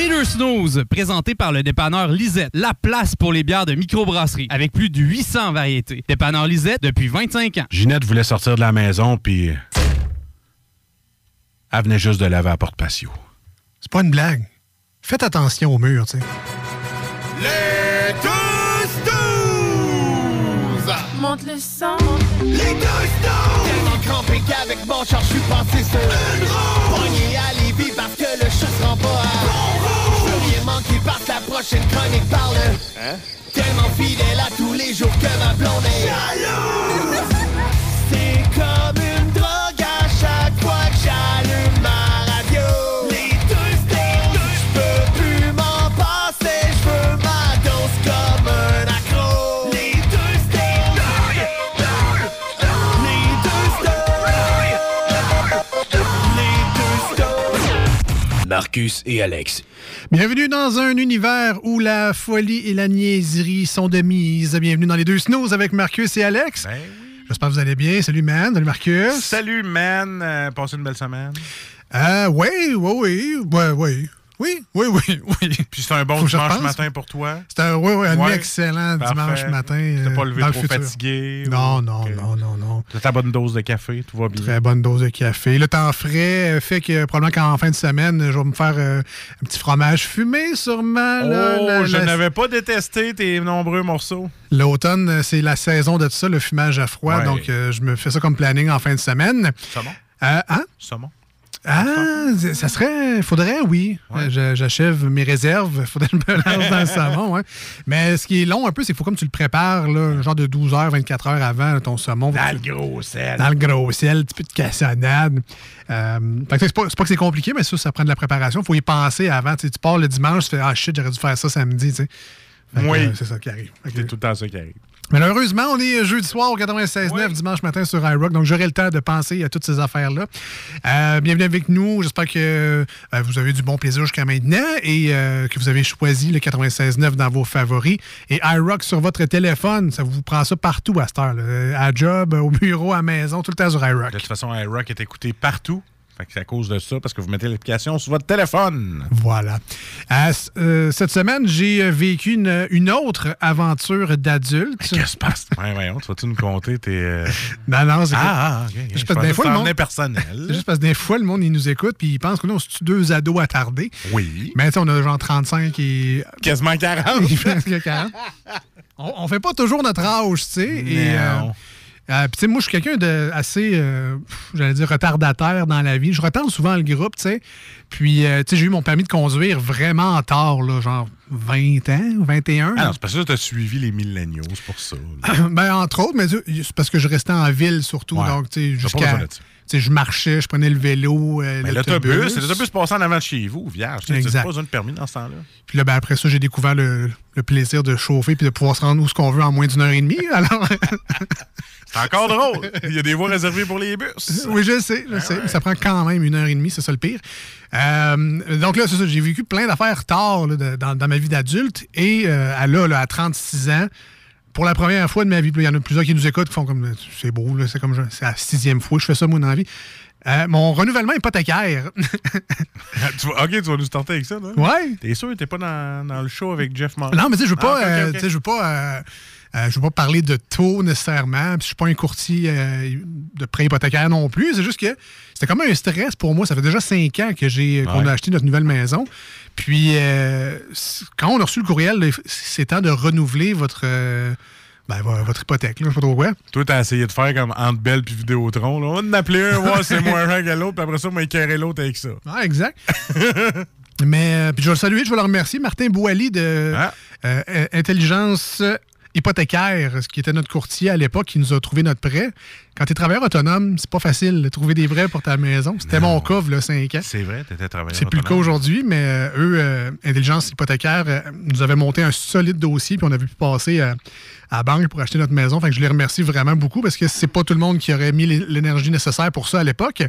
Les deux snooze, présenté par le dépanneur Lisette, la place pour les bières de microbrasserie, avec plus de 800 variétés. Dépanneur Lisette depuis 25 ans. Ginette voulait sortir de la maison, puis... Elle venait juste de laver à porte patio. C'est pas une blague. Faites attention au mur, tu sais. Les deux snooze! Monte le sang. Les deux snooze! Tellement crampé qu'avec mon char, je suis passé sur une roue. Prochaine chronique parle. Hein? Tellement fidèle à tous les jours que ma blonde est jalouse. C'est comme une drogue à chaque fois que j'allume ma radio. Les deux snooze! Je peux plus m'en passer, je veux ma dose comme un accro. Les deux snooze! Les deux snooze! Les deux snooze! Marcus et Alex. Bienvenue dans un univers où la folie et la niaiserie sont de mise. Bienvenue dans les deux snooze avec Marcus et Alex. J'espère que vous allez bien. Salut, man. Salut, Marcus. Salut, man. Euh, passez une belle semaine. Euh, oui, oui, oui. Ouais, oui. Oui, oui, oui, oui. Puis c'est un bon Faut dimanche matin pour toi? C'est un, oui, oui, un Ouais. excellent Parfait. dimanche matin. Euh, pas levé dans le trop fatigué? Non, non, non, non, non. T'as ta bonne dose de café, tout va bien. Très bonne dose de café. Le temps frais euh, fait que probablement qu'en fin de semaine, je vais me faire euh, un petit fromage fumé, sûrement. là. Oh, La- je la- n'avais pas détesté tes nombreux morceaux. L'automne, euh, c'est la saison de tout ça, le fumage à froid. Ouais. Donc, euh, je me fais ça comme planning en fin de semaine. Saumon? Euh, hein? Saumon? Ah, ça serait. Faudrait, oui. J'achève mes réserves. Faudrait que je me lance dans le saumon. hein. Mais ce qui est long un peu, c'est qu'il faut comme tu le prépares, là, genre de 12 heures, 24 heures avant ton saumon. Dans le gros sel. Dans le gros ciel, un petit peu de cassonade. Euh, c'est pas, que c'est compliqué, mais ça, ça prend de la préparation. Il faut y penser avant. Tu pars le dimanche, tu fais Ah shit, j'aurais dû faire ça samedi. Oui. euh, c'est ça qui arrive. C'est tout le temps ça qui arrive. Malheureusement, on est jeudi soir au 96.9, dimanche matin sur iRock, donc j'aurai le temps de penser à toutes ces affaires-là. Euh, bienvenue avec nous. J'espère que euh, vous avez eu du bon plaisir jusqu'à maintenant et euh, que vous avez choisi le 96.9 dans vos favoris. Et iRock sur votre téléphone, ça vous prend ça partout à cette heure. là. À job, au bureau, à maison, tout le temps sur iRock. De toute façon, iRock est écouté partout. C'est à cause de ça, parce que vous mettez l'application sur votre téléphone. Voilà. Euh, euh, cette semaine, j'ai euh, vécu une, une autre aventure d'adulte. Qu'est-ce qui se passe? Ouais, voyons, tu vas-tu nous compter tes. euh, Non, non, c'est Ah, ah, ok. Juste Je parce que des fois, le monde- personnel. Juste parce que des fois, le monde, il nous écoute puis il pense que nous, on est deux ados attardés? Oui. Mais tu on a genre 35 et. Quasiment 40. Presque 40. on, on fait pas toujours notre âge, tu sais. Et, euh, Non. Euh, puis tu sais, moi, je suis quelqu'un de assez, euh, j'allais dire, retardataire dans la vie. Je retarde souvent le groupe, tu sais. Puis, euh, tu sais, j'ai eu mon permis de conduire vraiment tard, là, genre 20 ans, 21. Ah non, c'est parce que tu as suivi les milléniaux, c'est pour ça. ben, entre autres, mais c'est parce que je restais en ville surtout. Ouais. Donc, tu sais, jusqu'à. Je marchais, je prenais le vélo. euh, l'autobus, l'autobus passant en avant de chez vous, vierge. Tu n'as pas besoin de permis dans ce temps-là. Puis là, ben, après ça, j'ai découvert le, le plaisir de chauffer puis de pouvoir se rendre où ce qu'on veut en moins d'une heure et demie. Alors, C'est encore drôle. Il y a des voies réservées pour les bus. oui, je sais, je sais. Ça prend quand même une heure et demie, c'est ça le pire. Euh, donc là, c'est ça, j'ai vécu plein d'affaires tard là, de- dans, dans ma vie d'adulte. Et euh, à là, là, à 36 ans, pour la première fois de ma vie, il y en a plusieurs qui nous écoutent qui font comme c'est beau, c'est comme c'est la sixième fois que je fais ça, moi, dans la vie. Euh, mon renouvellement hypothécaire. Tu vas- ok, tu vas nous starter avec ça, là? Ouais. T'es sûr que t'es pas dans, dans le show avec Jeff Martin? Non, mais tu sais, je veux pas, Ah, ok, euh, je veux pas, euh, je veux pas parler de taux nécessairement. Puis je suis pas un courtier euh, de prêt hypothécaire non plus. C'est juste que c'était comme un stress pour moi. Ça fait déjà cinq ans que j'ai qu'on a acheté notre nouvelle maison. Puis euh, quand on a reçu le courriel, c'est temps de renouveler votre ben, vo- votre hypothèque. Là, je sais pas trop quoi. Toi, t'as essayé de faire comme Entre Belle puis Vidéotron. Là. On va en appeler un, c'est moins cher que l'autre, puis après ça, on va écœurer l'autre avec ça. Ah, exact. Mais euh, puis je vais le saluer, je vais le remercier. Martin Bouali de Ah. euh, euh, Intelligence Hypothécaire, ce qui était notre courtier à l'époque, qui nous a trouvé notre prêt. Quand tu es travailleur autonome, c'est pas facile de trouver des prêts pour ta maison. C'était mon cas, là, 5 ans. C'est vrai, t'étais travailleur C'est plus le cas aujourd'hui, mais euh, eux, euh, Intelligence Hypothécaire, euh, nous avaient monté un solide dossier, puis on avait pu passer à la banque pour acheter notre maison. Fait que je les remercie vraiment beaucoup parce que c'est pas tout le monde qui aurait mis l'é- l'énergie nécessaire pour ça à l'époque.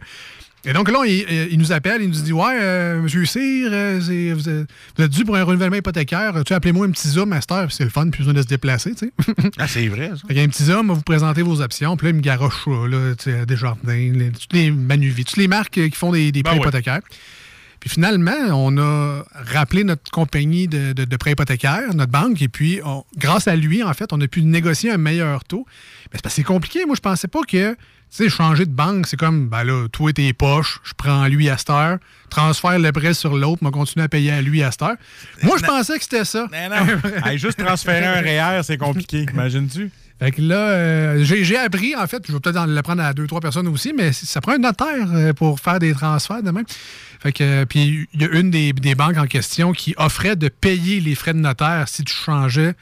Et donc là, il, il nous appelle, il nous dit Ouais, euh, monsieur Cyr, euh, c'est- vous, êtes, vous êtes dû pour un renouvellement hypothécaire. Tu appelez-moi un petit zoom, master, puis c'est le fun, plus besoin de se déplacer, tu sais. Ah, c'est vrai, ça. Y a un petit homme, va vous présenter vos options. Puis là, il me garoche là, tu sais, Desjardins, les, toutes les Manuvie, toutes les marques qui font des, des prêts Ben ouais. hypothécaires. Puis finalement, on a rappelé notre compagnie de, de, de prêt hypothécaire, notre banque, et puis grâce à lui, en fait, on a pu négocier un meilleur taux. Mais c'est parce que c'est compliqué. Moi, je pensais pas que tu sais, changer de banque, c'est comme, ben là, toi et tes poches, je prends lui à cette heure, transfère le prêt sur l'autre, m'a continué à payer à lui à cette heure. Moi, je pensais que c'était ça. Mais non, juste transférer un REER, c'est compliqué, imagines-tu? Fait que là, euh, j'ai appris, en fait, je vais peut-être en l'apprendre à deux, trois personnes aussi, mais ça prend un notaire euh, pour faire des transferts de même. Fait que, puis il y a une des, des banques en question qui offrait de payer les frais de notaire si tu changeais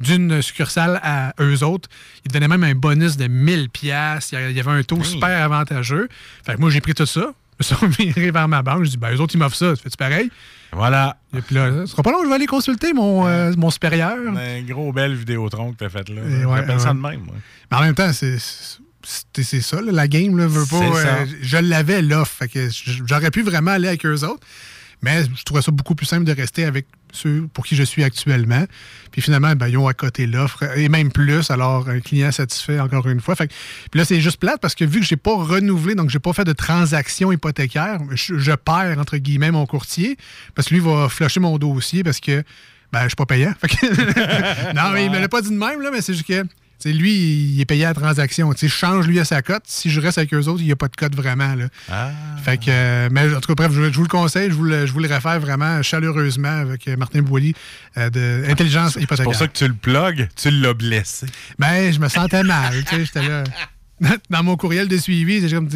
d'une succursale à eux autres. Ils donnaient même un bonus de 1000 pièces. Il y avait un taux super avantageux. Fait que moi, j'ai pris tout ça. Je me suis viré vers ma banque. Je dis, ben, eux autres, ils m'offrent ça. Fais-tu pareil? Voilà. Et puis là, ce sera pas long, je vais aller consulter mon, euh, mon supérieur. Un gros belle Vidéotron que t'as faite là. Ouais, ça de même, moi. Mais en même temps, c'est c'est ça, la game, là, veut pas. Euh, je l'avais l'offre. J'aurais pu vraiment aller avec eux autres. Mais je trouvais ça beaucoup plus simple de rester avec ceux pour qui je suis actuellement. Puis finalement, ben, ils ont à côté l'offre, et même plus. Alors, un client satisfait encore une fois. Fait puis là, c'est juste plate parce que vu que je n'ai pas renouvelé, donc je n'ai pas fait de transaction hypothécaire, je, perds, entre guillemets, mon courtier parce que lui va flusher mon dossier parce que ben, je ne suis pas payant. non, mais il ne me l'a pas dit de même, là, mais c'est juste que lui, il est payé à la transaction. je change lui à sa cote. Si je reste avec eux autres, il n'y a pas de cote vraiment. Là. Ah. Fait que, euh, mais en tout cas, bref, je, vous le conseille. Je vous le, je vous le réfère vraiment chaleureusement avec euh, Martin Boilly euh, de Intelligence Hypothécaire. C'est pour ça que tu le plugues, tu l'as blessé. Ben, je me sentais mal. J'étais là. Dans mon courriel de suivi, comme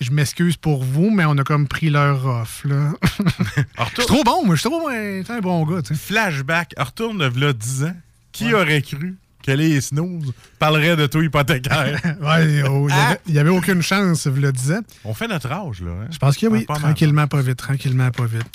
je m'excuse pour vous, mais on a comme pris leur off. Là. je suis trop bon, moi. Je suis trop un bon gars. Flashback. Retourne là 10 ans. Qui aurait cru que les snooze parlerait de taux hypothécaire. ouais, oh, il n'y avait, aucune chance, vous le disais. On fait notre âge, là. Hein? Je pense que oui. tranquillement, pas vite. Tranquillement, pas vite.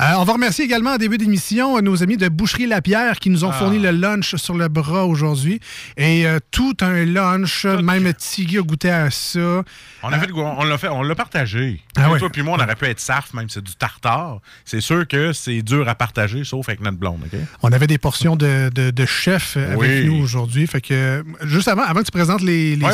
Euh, on va remercier également en début d'émission nos amis de Boucherie Lapierre qui nous ont fourni ah. le lunch sur le bras aujourd'hui. Et euh, tout un lunch, même Tiggy a goûté à ça. On l'a fait, on l'a partagé. Ah toi puis moi, on aurait pu être saf, même c'est du tartare. C'est sûr que c'est dur à partager, sauf avec notre blonde. On avait des portions de, de, chef avec nous aujourd'hui. Fait que juste avant, avant que tu présentes les, les moi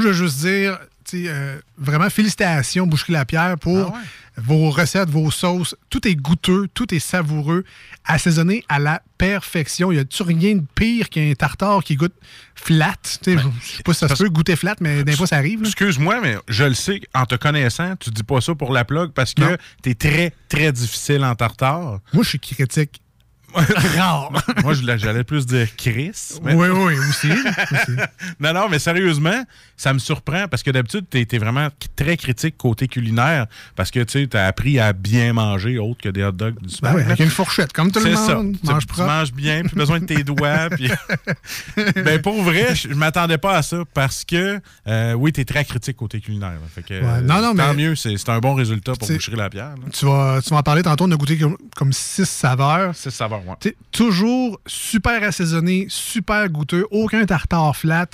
je veux juste dire, euh, vraiment félicitations Boucherie Lapierre pour ah vos recettes, vos sauces. Tout est goûteux, tout est savoureux, assaisonné à la perfection. Il n'y a rien de pire qu'un tartare qui goûte flat? Je ne sais pas si ça se peut goûter flat, mais d'un fois ça arrive. Excuse-moi, mais je le sais, en te connaissant, tu dis pas ça pour la plug parce que tu es très, très difficile en tartare. Moi, je suis critique Rare. Moi, j'allais plus dire Chris. Oui, oui, aussi. non, non, mais sérieusement, ça me surprend parce que d'habitude, tu es, vraiment très critique côté culinaire parce que tu as appris à bien manger autre que des hot dogs du ben avec une fourchette, comme tout le monde. Ça. Mange tu, manges bien, plus besoin de tes doigts. Puis... ben, pour vrai, je, m'attendais pas à ça parce que, euh, oui, tu es très critique côté culinaire. Fait que, non, non, tant mieux, c'est un bon résultat pour boucher la pierre. Tu vas, tu vas en parler tantôt, on a goûté comme, comme six saveurs. Six saveurs Toujours super assaisonné, super goûteux, aucun tartare flat.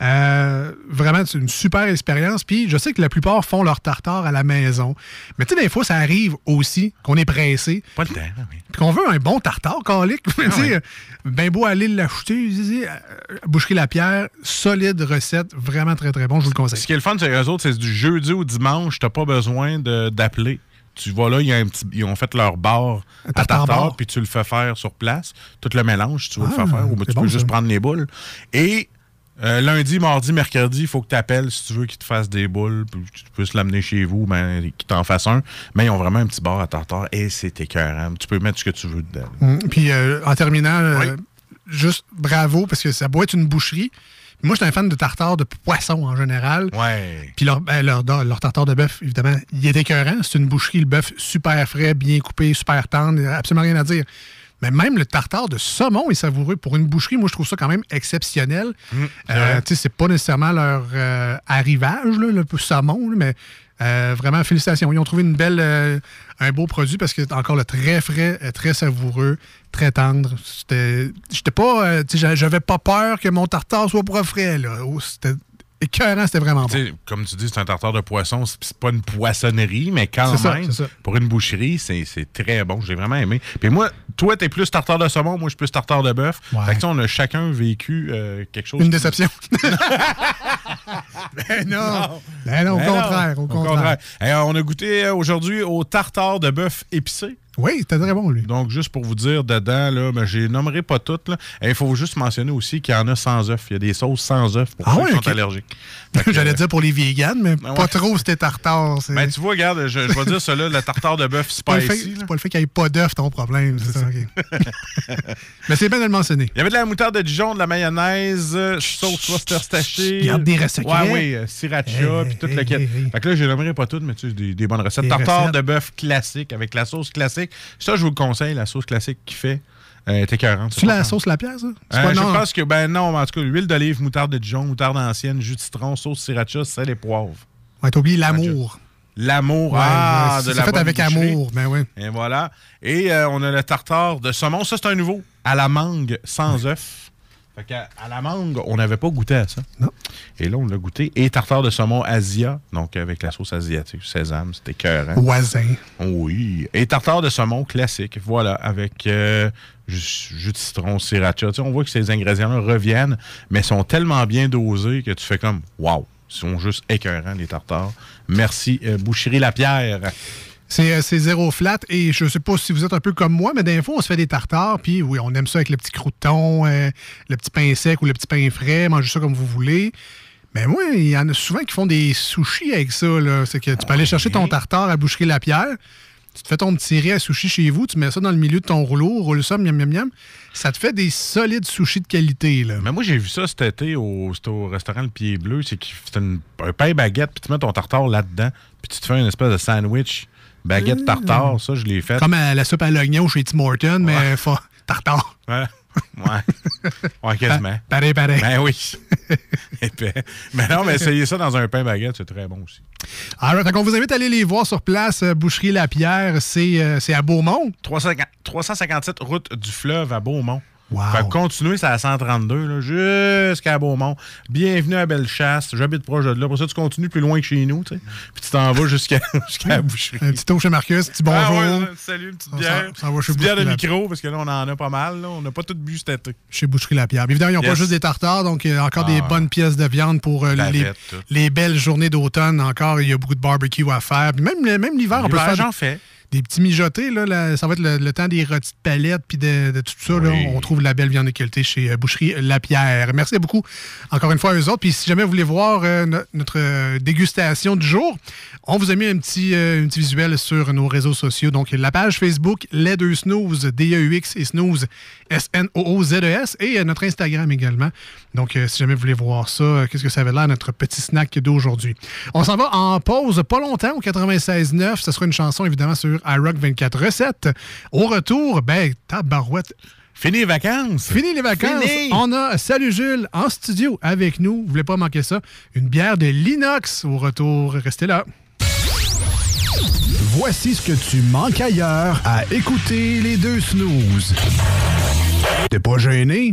Euh, vraiment, c'est une super expérience. Puis je sais que la plupart font leur tartare à la maison. Mais tu sais, des fois, ça arrive aussi qu'on est pressé. Pas le temps, oui. qu'on veut un bon tartare, calique. Ah, ben beau aller l'acheter, euh, boucherie la pierre, solide recette, vraiment très très bon, je vous le conseille. Ce qui est le fun, c'est eux autres, c'est du jeudi au dimanche, t'as pas besoin d'appeler tu vois là, ils ont fait leur bar à tartare, puis tu le fais faire sur place. Tout le mélange, tu veux le faire ah, faire, ou tu peux juste prendre les boules. Et euh, lundi, mardi, mercredi, il faut que tu appelles si tu veux qu'ils te fassent des boules, puis tu puisses l'amener chez vous, ben, qu'ils t'en fassent un. Mais ils ont vraiment un petit bar à tartare et c'est écœurant. Tu peux mettre ce que tu veux dedans. Hum, puis euh, en terminant, euh, juste bravo, parce que ça doit être une boucherie. Moi, je suis un fan de tartare de poisson en général. Ouais. Puis leur, ben, leur, tartare de bœuf, évidemment, il est écœurant. C'est une boucherie, le bœuf super frais, bien coupé, super tendre, absolument rien à dire. Mais même le tartare de saumon est savoureux. Pour une boucherie, moi, je trouve ça quand même exceptionnel. Mmh, euh, c'est pas nécessairement leur euh, arrivage, là, le saumon, mais euh, vraiment, félicitations. Ils ont trouvé une belle, euh, un beau produit parce que encore le très frais, très savoureux, très tendre. J'étais pas, j'avais pas peur que mon tartare soit pas frais. Là. Oh, c'était écœurant, c'était vraiment bon. Comme tu dis, c'est un tartare de poisson. C'est pas une poissonnerie, mais quand même, pour une boucherie, c'est très bon. J'ai vraiment aimé. Puis moi, toi, t'es plus tartare de saumon, moi, je suis plus tartare de bœuf. Fait que on a chacun vécu euh, quelque chose. Une déception. ben non. Ben non, au, ben contraire, au, contraire, on a goûté euh, aujourd'hui au tartare de bœuf épicé. Oui, c'était très bon, lui. Donc, juste pour vous dire, dedans, là, ben, je nommerai pas toutes. Il faut juste mentionner aussi qu'il y en a sans œufs. Il y a des sauces sans œufs pour ah ceux qui sont allergiques. J'allais dire pour les vegans, mais ben pas trop c'était tartare. Ben, tu vois, regarde, je, vais dire cela, le tartare de bœuf spicy. C'est pas le fait qu'il n'y ait pas d'œufs ton problème. Ça. mais c'est bien de le mentionner. Il y avait de la moutarde de Dijon, de la mayonnaise, sauce Worcestershire. Garde des recettes. Ouais, oui, euh, sriracha, puis toute la quête. Fait que là, je nommerai pas toutes, mais tu sais, des, des bonnes recettes. tartare de bœuf classique avec la sauce classique. Ça, je vous le conseille, la sauce classique qu'il fait. Euh, écœurante. Tu la sauce la pièce, ça? Euh, je pense que, ben non, en tout cas, huile d'olive, moutarde de Dijon, moutarde ancienne, jus de citron, sauce sriracha, sel et poivre. Ouais, t'as oublié l'amour. L'amour, ah, de la fait avec amour, ben oui. Et voilà. Et euh, on a le tartare de saumon. Ça, c'est un nouveau. À la mangue, sans œuf à, la mangue, on n'avait pas goûté à ça. Non. Et là, on l'a goûté. Et tartare de saumon Asia, donc avec la sauce asiatique, sésame, c'était cœur. Voisin. Oui. Et tartare de saumon classique, voilà, avec euh, jus, de citron, sriracha. on voit que ces ingrédients-là reviennent, mais sont tellement bien dosés que tu fais comme, waouh, ils sont juste écœurants, les tartares. Merci, euh, Boucherie Lapierre. Euh, c'est zéro flat. Et je sais pas si vous êtes un peu comme moi, mais des fois, on se fait des tartares. Puis oui, on aime ça avec le petit crouton, euh, le petit pain sec ou le petit pain frais. Mangez ça comme vous voulez. Mais moi, il y en a souvent qui font des sushis avec ça. C'est que tu peux aller chercher ton tartare à Boucherie La Pierre. Tu te fais ton petit riz à sushi chez vous, tu mets ça dans le milieu de ton rouleau, roule ça, miam, miam, miam. Ça te fait des solides sushis de qualité. Là. Mais moi, j'ai vu ça cet été au, au restaurant Le Pied Bleu. C'est un pain baguette, puis tu mets ton tartare là-dedans, puis tu te fais une espèce de sandwich Baguette tartare, ça, je l'ai fait. Comme la soupe à l'oignon chez Tim Horton, mais tartare. Ouais. Ouais. Ouais, quasiment. Pareil, pareil. Ben oui. mais non, mais essayez ça dans un pain baguette, c'est très bon aussi. Alors, on vous invite à aller les voir sur place. Euh, Boucherie La Pierre, c'est euh, à Beaumont. 357 route du fleuve à Beaumont. Wow. Fait continuer, c'est à 132, jusqu'à Beaumont. Bienvenue à Bellechasse. J'habite proche de là. Pour ça, tu continues plus loin que chez nous, tu sais. Puis tu t'en vas jusqu'à la boucherie. Un petit tour chez Marcus, petit bonjour. Ah ouais, salut, une petite bière. Ça, va chez bière de micro, parce que là, on en a pas mal. Là. On n'a pas tout bu cet été. Chez Boucherie La Pierre. Évidemment, ils n'ont pas juste des tartares, donc il y a encore des ah. bonnes pièces de viande pour euh, les, les, belles journées d'automne. Encore, il y a beaucoup de barbecue à faire. Puis même, même l'hiver, on peut faire. j'en fais des petits mijotés. Là, ça va être le, temps des rôtis de palettes puis de, tout ça. Là, on trouve la belle viande de qualité chez euh, Boucherie Lapierre. Merci beaucoup encore une fois à eux autres. Puis si jamais vous voulez voir euh, notre euh, dégustation du jour, on vous a mis un petit, un petit visuel sur nos réseaux sociaux. Donc la page Facebook Les Deux Snooze, D-E-U-X et Snooze, S-N-O-O-Z-E-S, e et notre Instagram également. Donc si jamais vous voulez voir ça, qu'est-ce que ça avait l'air, notre petit snack d'aujourd'hui? On s'en va en pause pas longtemps au 96.9. Ce sera une chanson évidemment sur iRock 24 recettes. Au retour, ben, tabarouette. Fini les vacances. Fini les vacances. On a Salut Jules en studio avec nous. Vous voulez pas manquer ça? Une bière de l'inox au retour. Restez là. Voici ce que tu manques ailleurs à écouter les deux snooze. T'es pas gêné?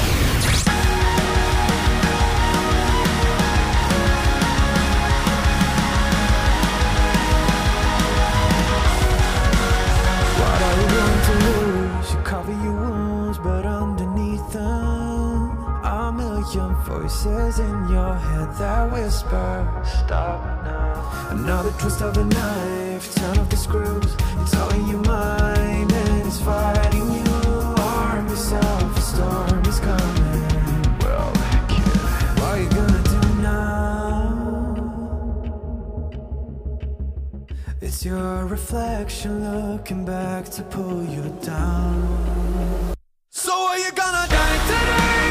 Voices in your head that whisper Stop now. Another twist of a knife Turn off the screws. It's all in your mind And it's fighting you. Arm yourself A storm is coming. Well, kid What are you gonna do now? It's your your reflection looking back to pull you down. So are you gonna die today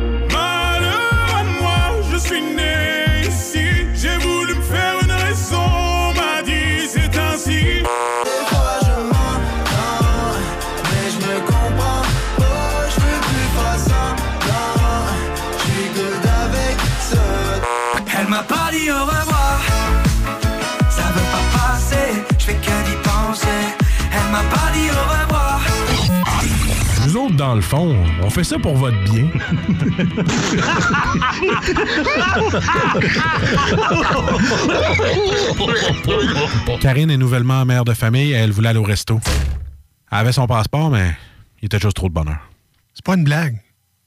Dans le fond, on fait ça pour votre bien. Karine est nouvellement mère de famille et elle voulait aller au resto. Elle avait son passeport, mais il était juste trop de bonheur. C'est pas une blague.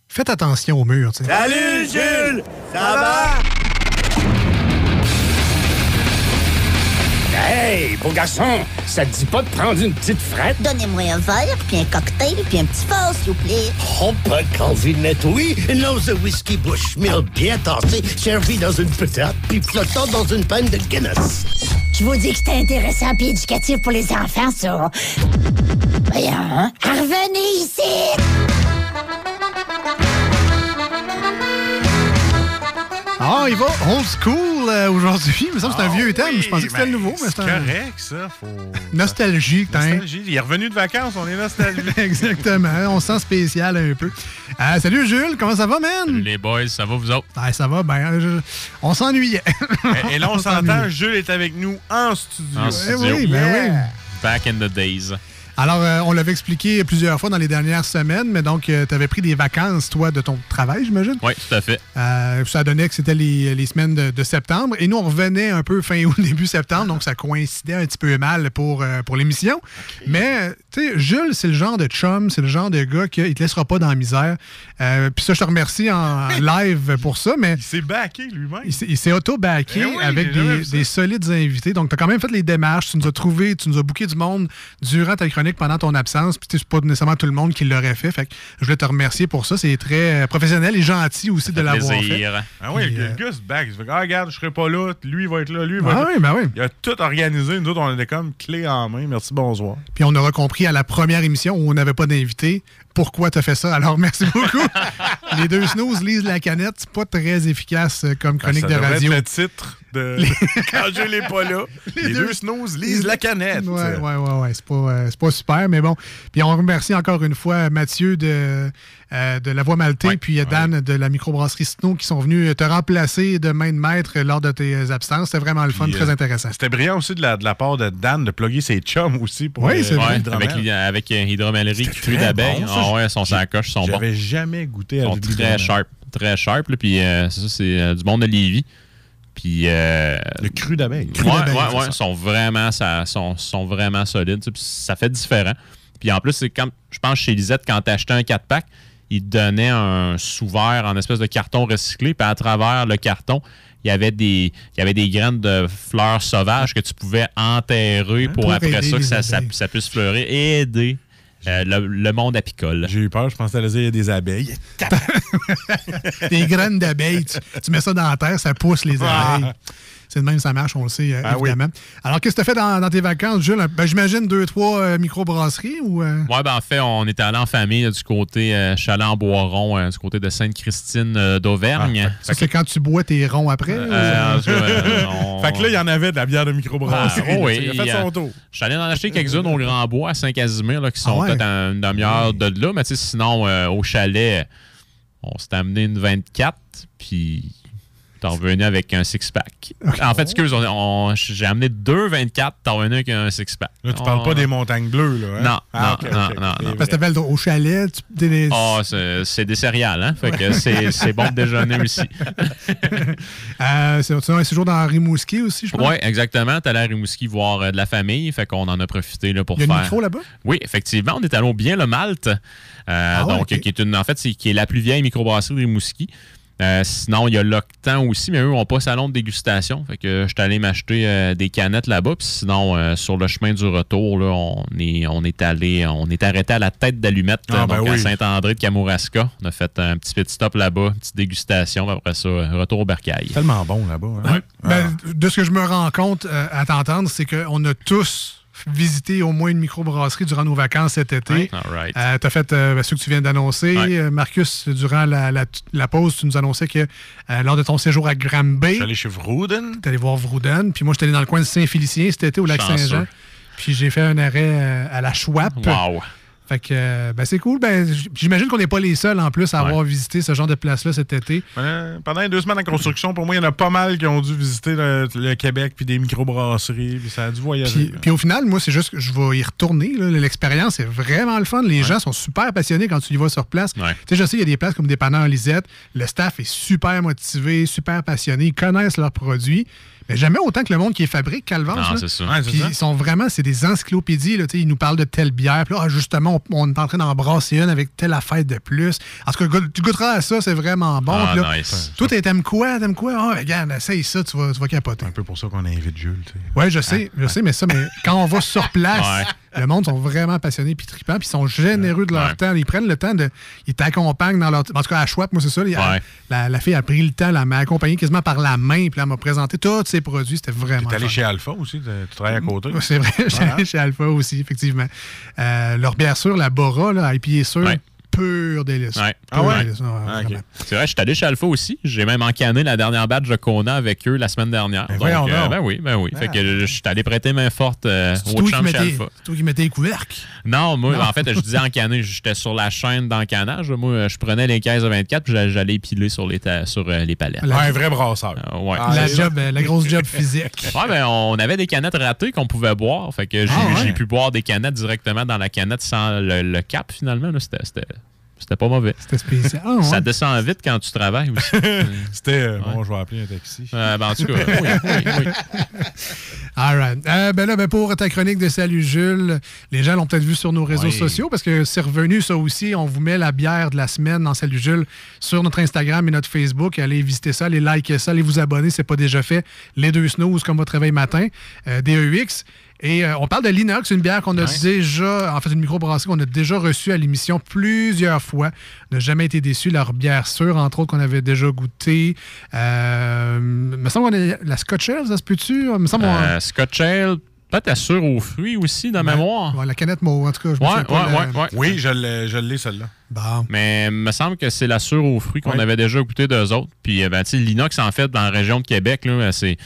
Faites attention au mur, tu sais. Salut Jules! Ça va? Hey, beau garçon, ça te dit pas de prendre une petite frette? Donnez-moi un verre, puis un cocktail, puis un petit fort, s'il vous plaît. Oh, pas de calvinette, oui. Une once de whisky Bushmill bien tassé, servi dans une patate, puis flottant dans une panne de Guinness. Je vous dis que c'était intéressant puis éducatif pour les enfants, ça. Voyons, hein? Revenez ici! Ah, il va old school euh, aujourd'hui. Mais ça, c'est un Ah vieux thème. Je pensais que c'était ben, le nouveau. mais C'est un... correct, ça. Faut... Nostalgique, hein? Nostalgie. Il est revenu de vacances, on est nostalgique. Exactement. On se sent spécial un peu. Euh, salut Jules, comment ça va, man? Les boys, ça va vous autres? Ah, ça va, ben, je- on s'ennuyait. Et là, on s'entend, Jules est avec nous en studio. En Eh studio. oui, ben oui. Back in the days. Alors, euh, on l'avait expliqué plusieurs fois dans les dernières semaines, mais donc, tu avais pris des vacances, toi, de ton travail, j'imagine? Oui, tout à fait. Euh, ça donnait que c'était les, les semaines de, de septembre. Et nous, on revenait un peu fin août, début septembre, donc ça coïncidait un petit peu mal pour, euh, pour l'émission. Mais, euh, tu sais, Jules, c'est le genre de chum, c'est le genre de gars qui ne te laissera pas dans la misère. Euh, Puis ça, je te remercie en live pour ça, mais... Il s'est backé lui-même. Il s'est- auto-backé Eh oui, avec des, des solides invités. Donc, tu as quand même fait les démarches. Tu nous as trouvé, tu nous as booké du monde durant ta chronique pendant ton absence. Puis, c'est pas nécessairement tout le monde qui l'aurait fait. Fait que je voulais te remercier pour ça. C'est très euh, professionnel et gentil aussi de l'avoir fait. plaisir. Ah oui, le, euh, gars se back. Il fait Ah, regarde, je serai pas là. Lui, il va être là. Lui, il va Ah être là. oui, ben oui. Il a tout organisé. Nous autres, on était comme clé en main. Merci, bonsoir. Puis on aura compris à la première émission où on n'avait pas d'invité pourquoi tu as fait ça? Alors, merci beaucoup. les deux snooze lisent la canette. C'est pas très efficace euh, comme chronique ça de devrait radio. être le titre de Quand je l'ai pas là. Les, deux, snooze lisent la canette. Ouais, ouais, ouais, ouais. C'est pas, euh, c'est pas super, mais bon. Puis on remercie encore une fois Mathieu de, euh, de la Voix Maltais, puis euh, Dan de la microbrasserie Snow qui sont venus euh, te remplacer de main de maître lors de tes absences. C'était vraiment le fun, Puis, très euh, intéressant. C'était brillant aussi de la, de la part de Dan de plugger ses chums aussi pour Oui, euh, c'est vrai. avec, avec euh, hydromellerie crue bon, ça. Ah ouais, sont sa coche, sont bons. J'avais jamais goûté à sont l'hydromel. très sharp. Très sharp. là, Puis euh, c'est ça, c'est euh, du monde de Lévis. Puis. euh, Le cru d'abeille. Ouais, d'abeille, ouais, ouais, sont vraiment, ça, sont, sont vraiment solides. ça fait différent. Puis en plus, c'est comme, je pense, chez Lisette, quand tu achetais un 4-pack, ils te donnaient un sous-verre en espèce de carton recyclé. Puis à travers le carton, il y avait des, il y avait des graines de fleurs sauvages que tu pouvais enterrer pour, Pour après ça que ça, ça, abeilles. ça puisse fleurir et aider euh, le, le monde apicole. J'ai eu peur, je pensais à dire il y a des abeilles. Des graines d'abeilles, tu, tu mets ça dans la terre, ça pousse les Ah. C'est de même, ça marche, on le sait, euh, Ah oui. évidemment. Alors, qu'est-ce que tu as fait dans, dans tes vacances, Jules? Ben, J'imagine deux, trois euh, microbrasseries ou. euh, Ouais, ben en fait, on était allé en famille là, du côté euh, chalet en Boiron, euh, du côté de Sainte-Christine euh, d'Auvergne. ça, c'est quand tu bois tes ronds après? ou- Euh, en tout cas, euh, on- Fait que là, il y en avait de la bière de microbrasserie. Ah, oh oui, il a fait son tour. Je suis allé en acheter quelques-unes au Grand Bois à Saint-Casimir là, qui sont Ah ouais? peut-être à une demi-heure de là. Mais tu sais, sinon, euh, au chalet, on s'est amené une 24, puis t'es revenu avec un six-pack. En fait, excuse, on- on- j'ai amené deux 24, t'es revenu avec un six-pack. Là, tu parles On- pas des montagnes bleues, là. hein? Non, Ah, non, ok, non, ok. non. Parce que t'appelles au chalet, tu, t'es des- Ah, c'est c'est des céréales, hein? Fait que c'est c'est bon de déjeuner aussi. Euh, c'est c'est un séjour dans Rimouski aussi, je pense? Oui, exactement. T'es allé à Rimouski voir euh, de la famille, fait qu'on en a profité là, pour Il y a faire. micro là-bas? Oui, effectivement, on est allé au Bien le Malte. Euh, Ah ouais, donc, qui est une, en fait, c'est qui est la plus vieille microbrasserie de Rimouski. Euh, sinon, il y a l'Octan aussi, mais eux n'ont pas salon de dégustation. Fait que je suis allé m'acheter euh, des canettes là-bas. Puis sinon, euh, sur le chemin du retour, là, on est, on est allé, on est arrêté à la tête d'allumette, Ah, ben donc à. Saint-André de Kamouraska. On a fait un petit petit stop là-bas, une petite dégustation. puis Après ça, retour au bercail. Tellement bon là-bas. hein? Ben, de ce que je me rends compte euh, à t'entendre, c'est qu'on a tous visité au moins une microbrasserie durant nos vacances cet été. Right. Euh, tu as fait euh, ben, ce que tu viens d'annoncer. Euh, Marcus, durant la, la- la pause, tu nous annonçais que euh, lors de ton séjour à Granby, Je suis allé chez Vrouden. tu allé voir Vrouden. Puis moi, je suis allé dans le coin de Saint-Félicien cet été au lac. Saint-Jean. Puis j'ai fait un arrêt euh, à la Schwab. Wow. Fait que euh, ben, c'est cool. Ben, J'imagine qu'on n'est pas les seuls en plus à avoir visité ce genre de place-là cet été. Pendant, pendant les deux semaines en construction, pour moi, il y en a pas mal qui ont dû visiter le, le Québec puis des microbrasseries. Puis ça a dû voyager. Puis, puis au final, moi, c'est juste que je vais y retourner. L'expérience est vraiment le fun. Les gens sont super passionnés quand tu y vas sur place. Ouais. Tu sais, je sais, il y a des places comme Dépanneur Lisette. Le staff est super motivé, super passionné. Ils connaissent leurs produits. Mais jamais autant que le monde qui est fabrique Calvance. Non, c'est ça. Puis ils sont vraiment, c'est des encyclopédies. Là, Tu sais, ils nous parlent de telle bière. Puis là, ah, justement, on, on est en train d'en brasser une avec telle affaire de plus. En tout cas, tu goûteras à ça, c'est vraiment bon. Ah, là, nice. Toi, t'aimes quoi? T'aimes quoi? Ah, regarde, essaye ça, tu vas, tu vas capoter. C'est un peu pour ça qu'on invite Jules. Oui, je sais, je sais, mais ça, mais quand on va sur place, Ouais. Le monde sont vraiment passionnés puis tripants, puis ils sont généreux de leur Ouais. temps. Ils prennent le temps de. Ils t'accompagnent dans leur. En tout cas, à Schwab, moi, c'est ça. La, la fille a pris le temps, elle m'a accompagné quasiment par la main, puis elle m'a présenté tous ses produits. C'était vraiment. T'es allé chez Alpha aussi, tu travailles à côté. Ouais, C'est vrai, j'ai Voilà. allé chez Alpha aussi, effectivement. Euh, leur bière sûre, la Bora, là, IPA sûre, Ouais. Pur délice. Ouais. Pur Ah ouais? délice, Ah. C'est vrai, je suis allé chez Alpha aussi. J'ai même encanné la dernière batch de Kona avec eux la semaine dernière. Ben donc. ben oui, ben oui. Fait Ah. que je suis allé prêter main forte euh, au chum chez Alpha. c'est toi qui mettais les couvercles? Non, moi, Non. en fait, je disais encanner. J'étais sur la chaîne d'encanage. Moi, je prenais les caisses de 24 puis j'allais- piler sur les, ta- sur, euh, les palettes. La- un vrai brasseur. Euh, ouais. Ah, la, c'est- job, euh, la grosse job physique. Ouais, ben, on avait des canettes ratées qu'on pouvait boire. Fait que j'ai Ah, pu boire des canettes directement dans la canette sans le, le cap, finalement. C'était- C'était pas mauvais. C'était spécial. Ah, ouais. Ça descend vite quand tu travailles aussi. C'était. euh, Bon, je vais appeler un taxi. Euh, ben, en tout cas, oui, oui, oui. All right. Euh, ben là, ben pour ta chronique de Salut Jules, les gens l'ont peut-être vu sur nos réseaux Oui. sociaux parce que c'est revenu ça aussi. On vous met la bière de la semaine dans Salut Jules sur notre Instagram et notre Facebook. Allez visiter ça, allez liker ça, allez vous abonner, c'est pas déjà fait. Les deux snooze comme votre réveil matin, euh, DEX. Et euh, on parle de l'Inox, une bière qu'on a déjà, en fait, une microbrasserie qu'on a déjà reçue à l'émission plusieurs fois. On n'a jamais été déçu. Leur bière sûre, entre autres, qu'on avait déjà goûté. Euh, me semble qu'on a la Scotch Ale, ça se peut-tu? Me semble Euh, Scotch Ale, peut-être assure aux fruits aussi, de mémoire. Ouais, la canette mauve, en tout cas. Je Ouais, ouais, la-. Oui, je l'ai je l'ai, celle-là. Bon. Mais il me semble que c'est la sûre aux fruits qu'on Ouais. avait déjà goûté d'eux autres. Puis, euh, ben, tu sais, l'inox, en fait, dans la région de Québec, là, c'est.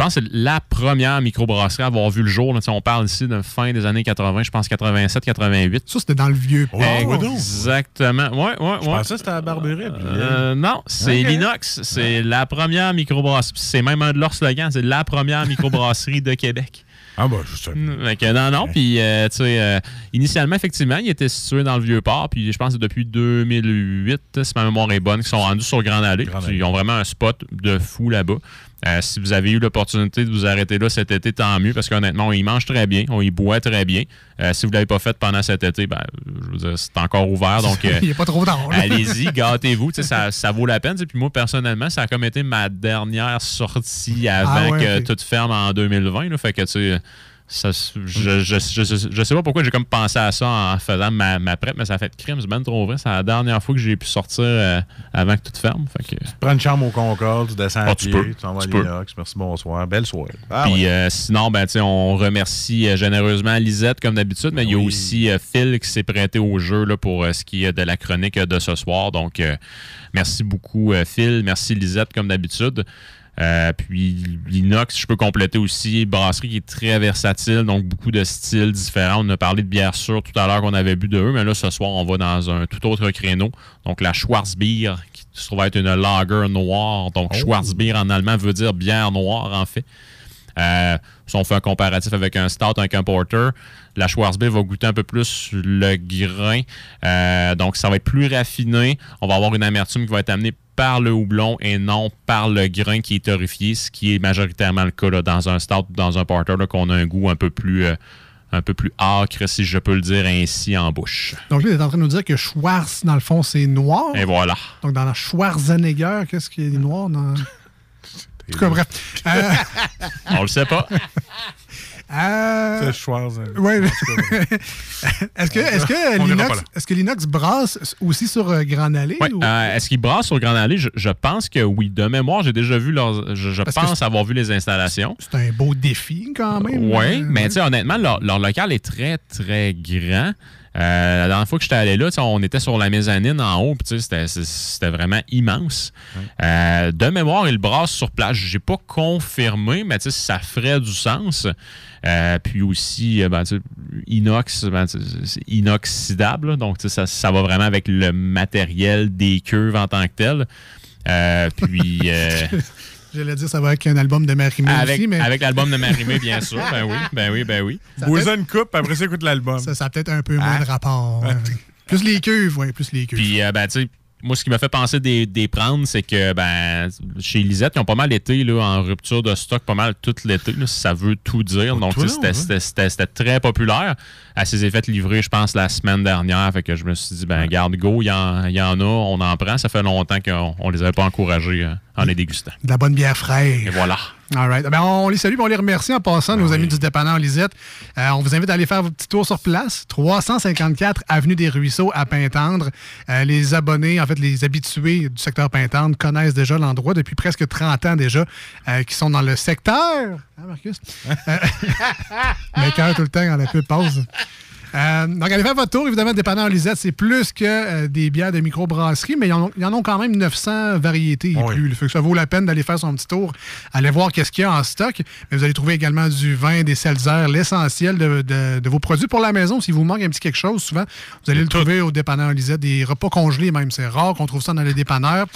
Je pense que c'est la première microbrasserie à avoir vu le jour. là. On parle ici de fin des années 80, je pense 87, 88. Ça, c'était dans le vieux Oh, port. Exactement. Ouais, ouais, Je ouais. pensais que c'était à Barberie. puis, Euh, non, c'est l'Inox. C'est la première microbrasserie. C'est même un de leurs slogans. C'est la première microbrasserie de Québec. Ah, bah, je sais. Que non, non. Puis, euh, tu sais, euh, initialement, effectivement, il était situé dans le Vieux-Port. Puis, je pense que depuis 2008, si ma mémoire est bonne, qu'ils sont rendus sur Grande Allée. Puis, Allée. Ils ont vraiment un spot de fou là-bas. Euh, si vous avez eu l'opportunité de vous arrêter là cet été, tant mieux, parce qu'honnêtement, on y mange très bien, on y boit très bien. Euh, si vous ne l'avez pas fait pendant cet été, ben, je veux dire, c'est encore ouvert. Donc, euh, Il n'est pas trop tard. Allez-y, gâtez-vous. Ça, ça vaut la peine. Puis moi, personnellement, ça a comme été ma dernière sortie avant Ah ouais, que tout ferme en 2020. là. Fait que, tu ça, je, je, je, je- sais pas pourquoi j'ai comme pensé à ça en faisant ma, ma prep, mais ça a fait crime, c'est bien trop vrai. C'est la dernière fois que j'ai pu sortir euh, avant que tout ferme. Fait que, Prends une chambre au Concorde, tu descends Ah, à tu pied, peux. tu t'en vas à Tu l'inox. Merci, bonsoir. Belle soirée. Ah, Puis ouais. euh, sinon, ben, tu on remercie euh, généreusement Lisette comme d'habitude, mais il y a aussi Phil qui s'est prêté au jeu là, pour ce qui est de la chronique de ce soir. Donc, merci beaucoup Phil, merci Lisette comme d'habitude. Euh, puis l'inox, je peux compléter aussi, brasserie qui est très versatile, donc beaucoup de styles différents. On a parlé de bière sûre tout à l'heure qu'on avait bu de eux, mais là ce soir on va dans un tout autre créneau. Donc la Schwarzbier, qui se trouve être une lager noire. Donc Schwarzbier en allemand veut dire bière noire en fait. Euh, si on fait un comparatif avec un stout, avec un porter, la Schwarzbier va goûter un peu plus le grain. Euh, donc, ça va être plus raffiné. On va avoir une amertume qui va être amenée par le houblon et non par le grain qui est torréfié, ce qui est majoritairement le cas là, dans un stout ou dans un porter, qu'on a un goût un peu plus... euh, un peu plus âcre, si je peux le dire ainsi, en bouche. Donc là, il est en train de nous dire que Schwarz, dans le fond, c'est noir. Et voilà. Donc dans la Schwarzenegger, qu'est-ce qui est noir dans. En tout cas, bref. Euh, On le sait pas. euh, C'est Schwarz. ouais. est-ce que, est-ce que est-ce que l'inox brasse aussi sur euh, Grand Allée? Ouais, ou- euh, Est-ce qu'ils brassent sur Grand Allée? Je, je pense que oui. De mémoire, j'ai déjà vu leurs. Je, pense avoir vu les installations. C'est un beau défi quand même. Oui, Euh, mais tu sais, honnêtement, leur, leur local est très, très grand. Euh, la dernière fois que j'étais allé là, on était sur la mezzanine en haut, puis c'était- vraiment immense. Euh, de mémoire, ils brassent sur place. J'ai pas confirmé, mais ça ferait du sens. Euh, puis aussi, ben, inox, ben, inoxydable, là. donc ça, ça va vraiment avec le matériel des cuves en tant que tel. Euh, puis. euh, J'allais dire, ça va avec un album de Marie-Mé avec aussi, mais avec l'album de Marimé, bien sûr. Ben oui, ben oui, ben oui. Peut- une coupe, après ça, écoute l'album. ça, ça a peut-être un peu moins de rapport. euh, plus les cuves, oui, plus les cuves. Puis, euh, ben, tu sais, moi, ce qui m'a fait penser des, des prendre, c'est que ben, chez Lisette, ils ont pas mal été là, en rupture de stock pas mal tout l'été. là, Ça veut tout dire. Donc, c'était très populaire. Elle s'est fait livrer, je pense, la semaine dernière. Fait que je me suis dit, ben, garde go, il y, en- y en a, on en prend. Ça fait longtemps qu'on on les avait pas encouragés euh, en les dégustant. De la bonne bière fraîche. Et voilà. All right. Ben, on les salue, on les remercie en passant, nos amis du dépanneur Lisette. Euh, on vous invite à aller faire vos petits tours sur place. 354 Avenue des Ruisseaux à Pintendre. Euh, les abonnés, en fait, les habitués du secteur Pintendre connaissent déjà l'endroit depuis presque 30 ans déjà, euh, qui sont dans le secteur. Hein, Marcus? Mais cœur tout le temps quand la pub passe. Euh, donc, allez faire votre tour. Évidemment, dépanneur Lisette, c'est plus que euh, des bières de microbrasserie, mais ils en, ont, ils en ont quand même 900 variétés et Oui. plus. Fait que ça vaut la peine d'aller faire son petit tour, aller voir qu'est-ce qu'il y a en stock. Mais vous allez trouver également du vin, des seltzers, l'essentiel de, de- de vos produits pour la maison. S'il vous manque un petit quelque chose, souvent, vous allez le trouver au dépanneur Lisette. Des repas congelés même, c'est rare qu'on trouve ça dans les dépanneurs.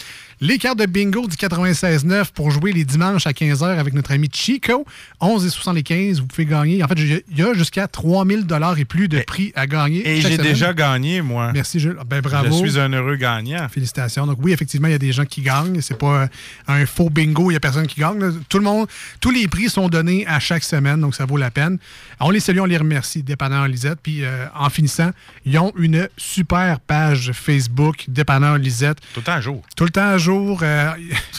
Les cartes de bingo du 96.9 pour jouer les dimanches à 15h avec notre ami Chico. 11 et 75, vous pouvez gagner. En fait, il y a jusqu'à 3000 et plus de prix à gagner. Et j'ai déjà gagné, moi. Merci, Jules. Ben, bravo. Je suis un heureux gagnant. Félicitations. Donc oui, effectivement, il y a des gens qui gagnent. C'est pas un faux bingo, il n'y a personne qui gagne. Tout le monde, tous les prix sont donnés à chaque semaine, donc ça vaut la peine. On les salue, on les remercie, Dépanneur Lisette. Puis euh, en finissant, ils ont une super page Facebook, Dépanneur Lisette. Tout le temps à jour. Tout le temps à jour. Euh,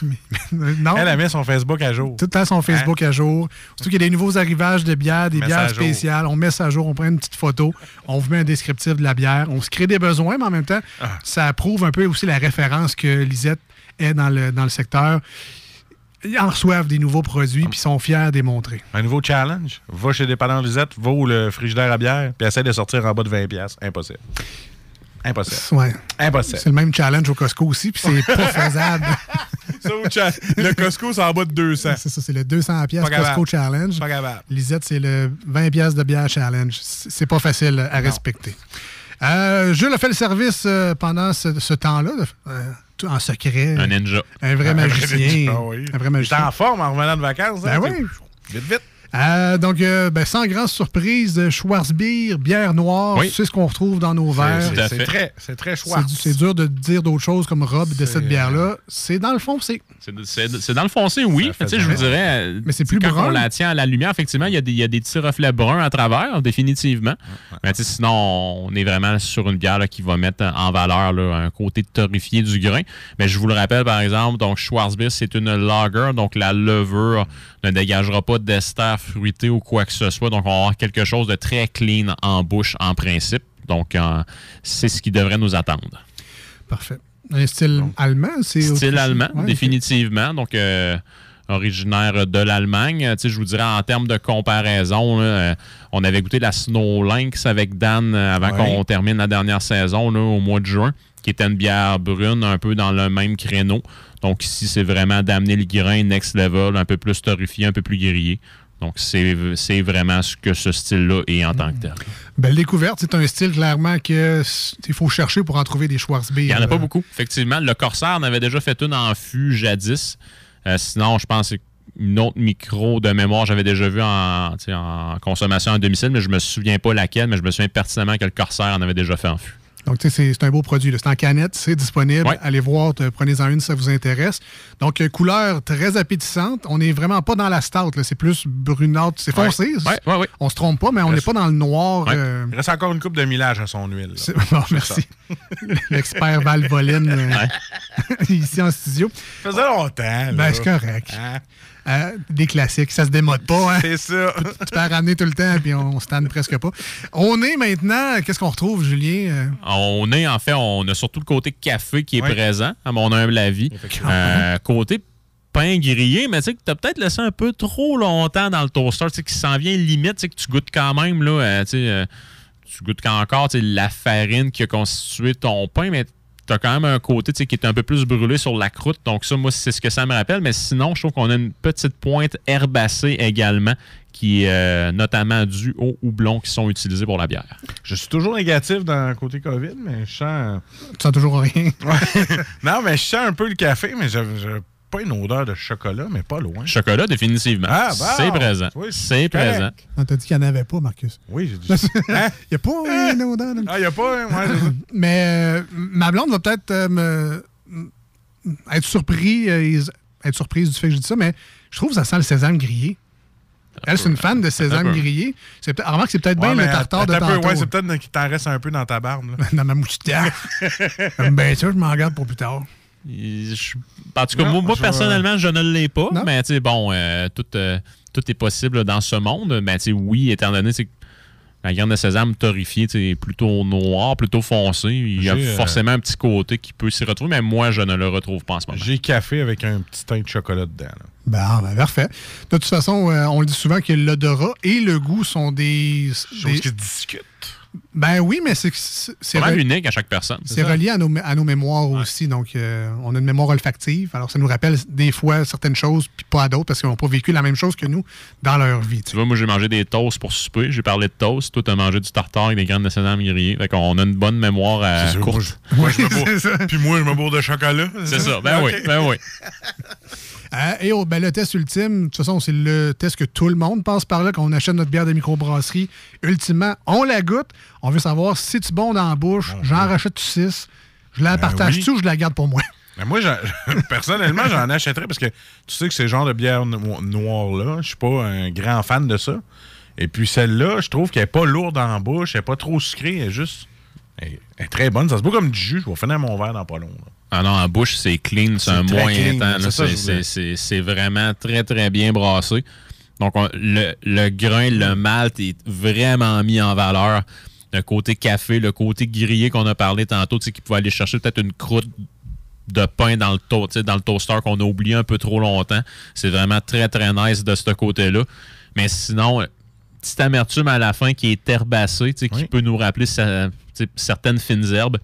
non. Elle a mis son Facebook à jour. Tout le temps son Facebook à jour. Surtout qu'il y a des nouveaux arrivages de bières, des bières spéciales. On met ça à jour, on prend une petite photo, on vous met un descriptif de la bière. On se crée des besoins, mais en même temps, Ah. ça prouve un peu aussi la référence que Lisette est dans le, dans le secteur. Ils en reçoivent des nouveaux produits puis sont fiers de les montrer. Un nouveau challenge. Va chez Dépanneur Lisette, va où le frigidaire à bière, puis essaie de sortir en bas de 20$. piastres. Impossible. Impossible. Ouais. Impossible. C'est le même challenge au Costco aussi, puis c'est pas faisable. Ça, le Costco, c'est en bas de 200. C'est ça, c'est le 200 pièces. Costco Challenge. Pas capable. Lisette, c'est le 20 pièces de bière Challenge. C'est pas facile à respecter. Euh, Jules a fait le service euh, pendant ce, ce temps-là, euh, tout en secret. Un ninja. Un vrai magicien. Oui. Un vrai J'étais magicien. en forme en revenant de vacances. Ben hein, oui. Vite, vite. Euh, donc, euh, ben, sans grande surprise, euh, Schwarzbier, bière noire, Oui. c'est ce qu'on retrouve dans nos verres. C'est- très, c'est très C'est dur de dire d'autres choses comme Rob de cette bière-là. C'est dans le fond, c'est. Dans le foncé, oui. je vous dirais. euh, Mais c'est plus quand brun. on la tient à la lumière, effectivement, il y, a des- il y a des petits reflets bruns à travers, définitivement. Mais sinon, on est vraiment sur une bière là, qui va mettre en valeur là, un côté torréfié du grain. Mais je vous le rappelle, par exemple, donc Schwarzbier, c'est une lager, donc la levure ne dégagera pas d'ester fruité ou quoi que ce soit. Donc, on va avoir quelque chose de très clean en bouche, en principe. Donc, euh, c'est ce qui devrait nous attendre. Parfait. Un style allemand, c'est. Style allemand, Ouais, définitivement. Donc, euh, originaire de l'Allemagne. Tu sais, je vous dirais, en termes de comparaison, là, euh, on avait goûté la Snow Lynx avec Dan avant Ouais. qu'on termine la dernière saison, là, au mois de juin, qui était une bière brune, un peu dans le même créneau. Donc, ici, c'est vraiment d'amener le grain next level, un peu plus torréfié, un peu plus grillé. Donc, c'est vraiment ce que ce style-là est en tant que tel. Belle découverte. C'est un style, clairement, qu'il faut chercher pour en trouver des Schwarzbier. Il n'y en a pas Euh, beaucoup, effectivement. Le Corsair en avait déjà fait une en fût jadis. Euh, sinon, je pense que une autre micro de mémoire, j'avais déjà vu en, consommation à domicile, mais je me souviens pas laquelle, mais je me souviens pertinemment que le Corsair en avait déjà fait en fût. Donc, tu sais, c'est- c'est un beau produit. C'est en canette, c'est disponible. Ouais. Allez voir, te- prenez-en une si ça vous intéresse. Donc, euh, couleur très appétissante. On n'est vraiment pas dans la stout. là. C'est plus brunâtre. C'est foncé. Ouais, ouais, ouais. On se trompe pas, mais on n'est pas dans le noir. euh, Il reste encore une coupe de millage à son huile. bon, merci. L'expert Valvoline euh, ici en studio. Ça faisait longtemps. là. Ben, c'est correct. Hein? Euh, des classiques, ça se démode pas. Hein? C'est ça. Tu peux en ramener tout le temps, puis on se tanne presque pas. On est maintenant, qu'est-ce qu'on retrouve, Julien? Euh, On est, en fait, on a surtout le côté café qui est présent, à mon humble avis. Euh, côté pain grillé, mais tu sais que tu as peut-être laissé un peu trop longtemps dans le toaster, tu sais, qui s'en vient limite, tu sais, que tu goûtes quand même, là, euh, tu sais, euh, tu goûtes quand encore tu sais, la farine qui a constitué ton pain, mais tu as quand même un côté qui est un peu plus brûlé sur la croûte. Donc ça, moi, c'est ce que ça me rappelle. Mais sinon, je trouve qu'on a une petite pointe herbacée également qui est euh, notamment due aux houblons qui sont utilisés pour la bière. Je suis toujours négatif dans le côté COVID, mais je sens. Tu sens toujours rien. non, mais je sens un peu le café, mais j'ai pas une odeur de chocolat, mais pas loin. Chocolat, définitivement. Ah. C'est présent. Oui, c'est présent. On t'a dit qu'il n'y en avait pas, Marcus. Oui, j'ai dit. Hein? Il n'y a pas une odeur. Ah, il n'y a pas, hein? Ouais. Mais euh, ma blonde va peut-être euh, me- être, surpris, euh, ils- être surprise du fait que je dis ça, mais je trouve que ça sent le sésame grillé. Elle, c'est une fan de sésame grillé. C'est peut-être- remarque, c'est peut-être Ouais, bien mais le tartare de un peu, tantôt. Ouais, c'est peut-être qu'il t'en reste un peu dans ta barbe. là. dans ma moustache. ben ça, je m'en garde pour plus tard. Je- En tout cas, Non, moi, moi, je- personnellement, je ne l'ai pas. Non? Mais tu bon, euh, tout, euh, tout est possible dans ce monde. Mais tu oui, étant donné que la graine de sésame torréfiée, sais, plutôt noir, plutôt foncé, il y a euh, forcément un petit côté qui peut s'y retrouver, mais moi, je ne le retrouve pas en ce moment. J'ai café avec un petit teint de chocolat dedans. là. Ben, ben, parfait. De toute façon, euh, on le dit souvent que l'odorat et le goût sont des. Chose des- qui se discute. Ben oui, mais c'est c'est C'est vraiment unique à chaque personne. c'est relié à nos, à nos mémoires aussi. Donc, euh, on a une mémoire olfactive. Alors, ça nous rappelle des fois certaines choses, puis pas à d'autres, parce qu'ils n'ont pas vécu la même chose que nous dans leur vie. Tu vois, moi, j'ai mangé des toasts pour souper. J'ai parlé de toast. Toi, t'as mangé du tartare avec des graines de sésame grillées. Fait qu'on a une bonne mémoire à C'est sûr, courte. Moi, je me bourre- Puis moi, je me bourre de chocolat. C'est ça. Ben oui, ben oui. Euh, et oh, ben, le test ultime, de toute façon, c'est le test que tout le monde passe par là quand on achète notre bière de microbrasserie. Ultimement, on la goûte. On veut savoir si c'est bon dans la bouche. J'en rachète 6. Je la Ben partage-tu oui. ou je la garde pour moi? Mais moi, personnellement, j'en achèterais parce que tu sais que ces genres de bière no- noire-là, je suis pas un grand fan de ça. Et puis celle-là, je trouve qu'elle est pas lourde en bouche, elle est pas trop sucrée, elle est juste. Elle est très bonne. Ça se boit comme du jus. Je vais finir mon verre dans pas long. là. Ah non, en bouche, c'est clean, c'est un moyen clean, temps. c'est vraiment très, très bien brassé. Donc, on- le, le grain, le malt est vraiment mis en valeur. Le côté café, le côté grillé qu'on a parlé tantôt, tu sais, qui pouvait aller chercher peut-être une croûte de pain dans le, to- dans le toaster qu'on a oublié un peu trop longtemps. C'est vraiment très, très nice de ce côté-là. Mais sinon, petite amertume à la fin qui est herbacée, tu sais, qui peut nous rappeler sa- certaines fines herbes.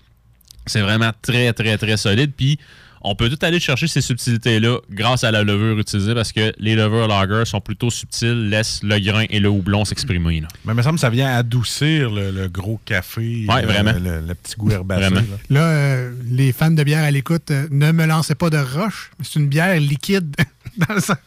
C'est vraiment très, très, très solide. Puis, on peut tout aller chercher ces subtilités-là grâce à la levure utilisée parce que les levures lager sont plutôt subtiles, laissent le grain et le houblon s'exprimer. là. Mais il me semble que ça vient adoucir le, le gros café. Ouais, le- vraiment. Le, le petit goût herbacé. Vraiment. là. Là, euh, les fans de bière à l'écoute, euh, ne me lancez pas de roche. C'est une bière liquide. Dans le sens-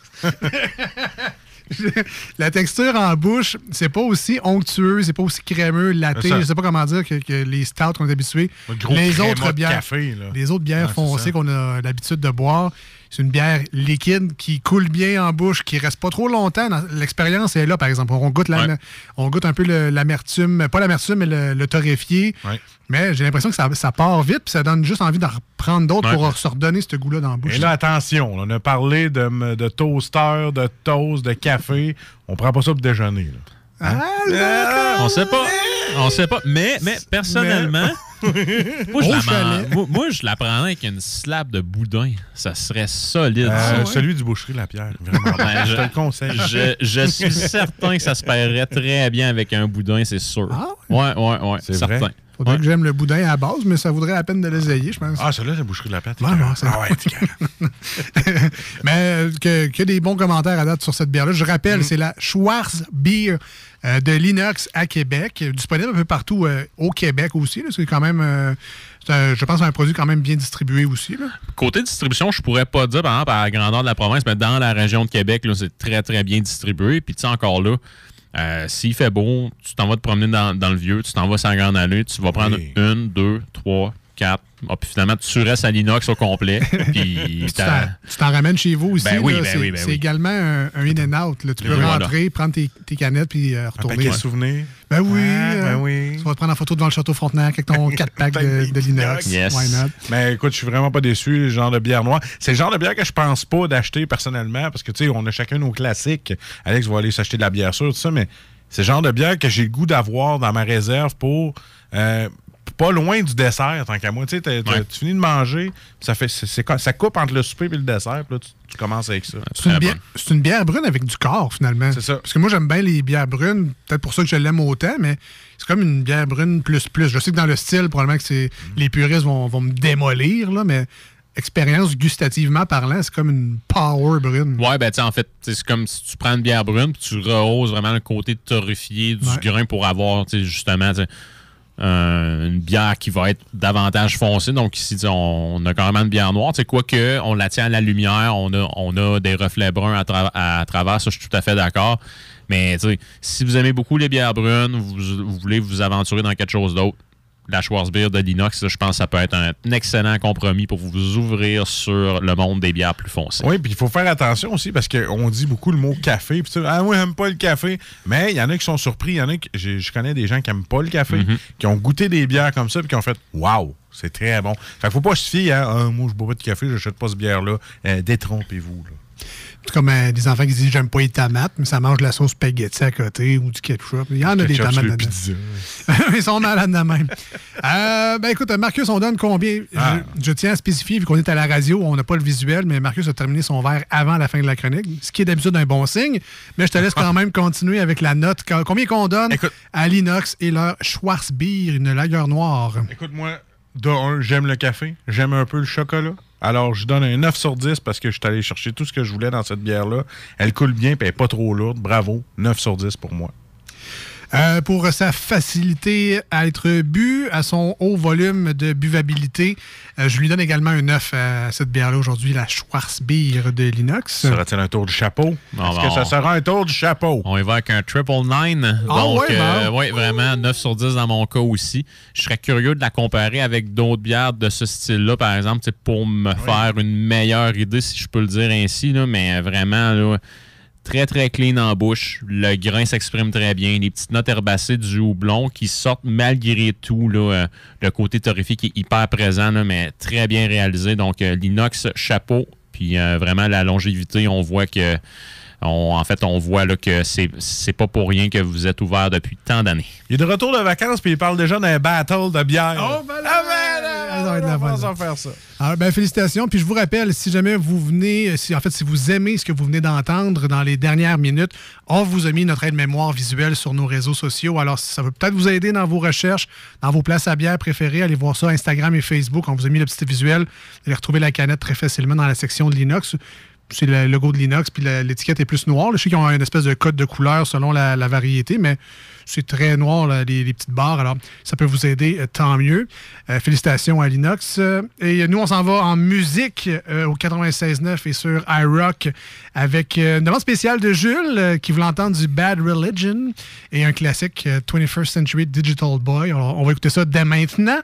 La texture en bouche, c'est pas aussi onctueux, c'est pas aussi crémeux, laté, je sais pas comment dire que, que les stouts qu'on est habitués. Le les autres bières, café, là. les autres bières foncées qu'on a l'habitude de boire, c'est une bière liquide qui coule bien en bouche, qui reste pas trop longtemps. dans- L'expérience est là, par exemple. On goûte, la- Ouais. on goûte un peu l'amertume, pas l'amertume, mais le, le torréfié. Ouais. Mais j'ai l'impression que ça, ça part vite, puis ça donne juste envie d'en reprendre d'autres Ouais. pour se redonner ce goût-là dans la bouche. Et là, attention, on a parlé de, toaster, de toast, de café. On prend pas ça pour déjeuner. là. Hein? On sait pas. On sait pas. Mais, mais personnellement, moi, je la chalet. man- moi, moi, je la prendrais avec une slab de boudin. Ça serait solide. Euh, ça. Celui du boucherie La Pierre. Vraiment. Ben, je te le conseille. Je, je suis certain que ça se paierait très bien avec un boudin, c'est sûr. ouais, ouais, ouais. C'est certain. vrai? Faudrait que j'aime le boudin à la base, mais ça vaudrait la peine de l'essayer, je pense. Ah, celui-là, c'est la boucherie de La Ouais, carré. ouais, c'est- ah ouais. Mais euh, que, que des bons commentaires à date sur cette bière-là. Je rappelle, Mm. c'est la Schwarz Beer euh, de l'Inox à Québec, disponible un peu partout euh, au Québec aussi. C'est quand même, euh, un- je pense, un produit quand même bien distribué aussi. là. Côté distribution, je pourrais pas dire, par exemple, à la grandeur de la province, mais dans la région de Québec, c'est très, très bien distribué. Puis, tu sais, encore là, euh, s'il fait beau, tu t'en vas te promener dans, dans le vieux, tu t'en vas la grande allée, tu vas prendre Oui. une, deux, trois, quatre. Ah, puis finalement, tu restes à l'inox au complet. puis, tu t'as- t'en- tu t'en ramènes chez vous aussi. Ben oui, là. ben c'est oui, ben c'est oui. également un, un in-and-out. là. Tu peux Oui, voilà. rentrer, prendre tes, tes canettes puis euh, Un retourner. paquet de souvenirs. Ben oui, Ah, ben euh, oui. Tu vas te prendre en photo devant le château Frontenac avec ton 4-pack de, de l'inox. Yes. Why not? Mais écoute, je suis vraiment pas déçu, le genre de bière noire. C'est le genre de bière que je pense pas d'acheter personnellement, parce que tu sais, on a chacun nos classiques. Alex va aller s'acheter de la bière sûre, tout ça, mais c'est le genre de bière que j'ai le goût d'avoir dans ma réserve pour euh, pas loin du dessert, tant qu'à moi. Tu Ouais. tu finis de manger, ça fait c'est- c'est- ça coupe entre le souper et le dessert, puis là, tu, tu commences avec ça. C'est une, bière, c'est une bière brune avec du corps, finalement. C'est ça. Parce que moi, j'aime bien les bières brunes. Peut-être pour ça que je l'aime autant, mais c'est comme une bière brune plus plus. Je sais que dans le style, probablement que c'est les puristes vont, vont me démolir, là, mais expérience gustativement parlant, c'est comme une power brune. Ouais, ben, tu sais, en fait, c'est comme si tu prends une bière brune puis tu rehausses vraiment le côté torréfié du Ouais. grain pour avoir, tu sais, justement, tu sais, une bière qui va être davantage foncée. Donc, ici, on, on a carrément une bière noire. Tu sais, quoique, on la tient à la lumière, on a, des reflets bruns à, tra- à travers, ça, je suis tout à fait d'accord. Mais, si vous aimez beaucoup les bières brunes, vous voulez vous aventurer dans quelque chose d'autre, la Schwarzbier de l'inox, je pense que ça peut être un, excellent compromis pour vous ouvrir sur le monde des bières plus foncées. Oui, puis il faut faire attention aussi parce qu'on dit beaucoup le mot café. Ah oui, j'aime pas le café. Mais il y en a qui sont surpris. Il y en a qui. Je connais des gens qui aiment pas le café, Mhm. qui ont goûté des bières comme ça, puis qui ont fait Waouh, c'est très bon. Fait qu'il faut pas se fier à Ah, moi, je bois pas de café, j'achète pas ce bière-là. Euh, détrompez-vous. là. C'est comme euh, des enfants qui disent j'aime pas les tomates, mais ça mange de la sauce spaghetti à côté ou du ketchup. Il y en a des tomates pizza. Ils sont malades de même. Euh, ben écoute, Marcus, on donne combien? Ah. Je, je tiens à spécifier, vu qu'on est à la radio, on n'a pas le visuel, mais Marcus a terminé son verre avant la fin de la chronique, ce qui est d'habitude un bon signe. Mais je te laisse quand même continuer avec la note. Combien qu'on donne à l'inox et leur Schwarzbier, une lagueur noire? Écoute-moi, de un, j'aime le café, j'aime un peu le chocolat. Alors, je donne un 9 sur 10 parce que je suis allé chercher tout ce que je voulais dans cette bière-là. Elle coule bien, puis elle n'est pas trop lourde. Bravo, 9 sur 10 pour moi. Euh, pour sa facilité à être bu, à son haut volume de buvabilité, euh, je lui donne également un 9 à cette bière-là aujourd'hui, la Schwarzbier de l'inox. Sera-t-il un tour du chapeau? Non, Est-ce que non. ça sera un tour du chapeau? On y va avec un triple nine. Ah Donc, ouais, euh, ouais, vraiment 9 sur 10 dans mon cas aussi. Je serais curieux de la comparer avec d'autres bières de ce style-là, par exemple, pour me faire une meilleure idée, si je peux le dire ainsi. Là, mais vraiment, là, très, très clean en bouche. Le grain s'exprime très bien. Les petites notes herbacées du houblon qui sortent malgré tout. Là, euh, le côté torréfié qui est hyper présent, là, mais très bien réalisé. Donc, euh, l'inox, chapeau. Puis euh, vraiment, la longévité, on voit que on- en fait, on voit là, que c'est pas pour rien que vous êtes ouvert depuis tant d'années. Il est de retour de vacances, puis il parle déjà d'un battle de bière. Oh, ben là, va bonne. va faire ça. Alors, ben, félicitations. Puis je vous rappelle, si jamais vous venez, si, en fait, si vous aimez ce que vous venez d'entendre dans les dernières minutes, on vous a mis notre aide-mémoire visuelle sur nos réseaux sociaux. Alors, ça va peut-être vous aider dans vos recherches, dans vos places à bière préférées. Allez voir ça Instagram et Facebook. On vous a mis le petit visuel. Vous allez retrouver la canette très facilement dans la section de l'inox. C'est le logo de l'inox, puis l'étiquette est plus noire. Je sais qu'ils ont une espèce de code de couleur selon la, variété, mais c'est très noir, là, les, petites barres. Alors, ça peut vous aider, euh, tant mieux. Euh, félicitations à l'inox. Euh, et nous, on s'en va en musique euh, au 96.9 et sur iRock avec une demande spéciale de Jules qui voulait entendre du Bad Religion et un classique euh, 21st Century Digital Boy. Alors, on va écouter ça dès maintenant.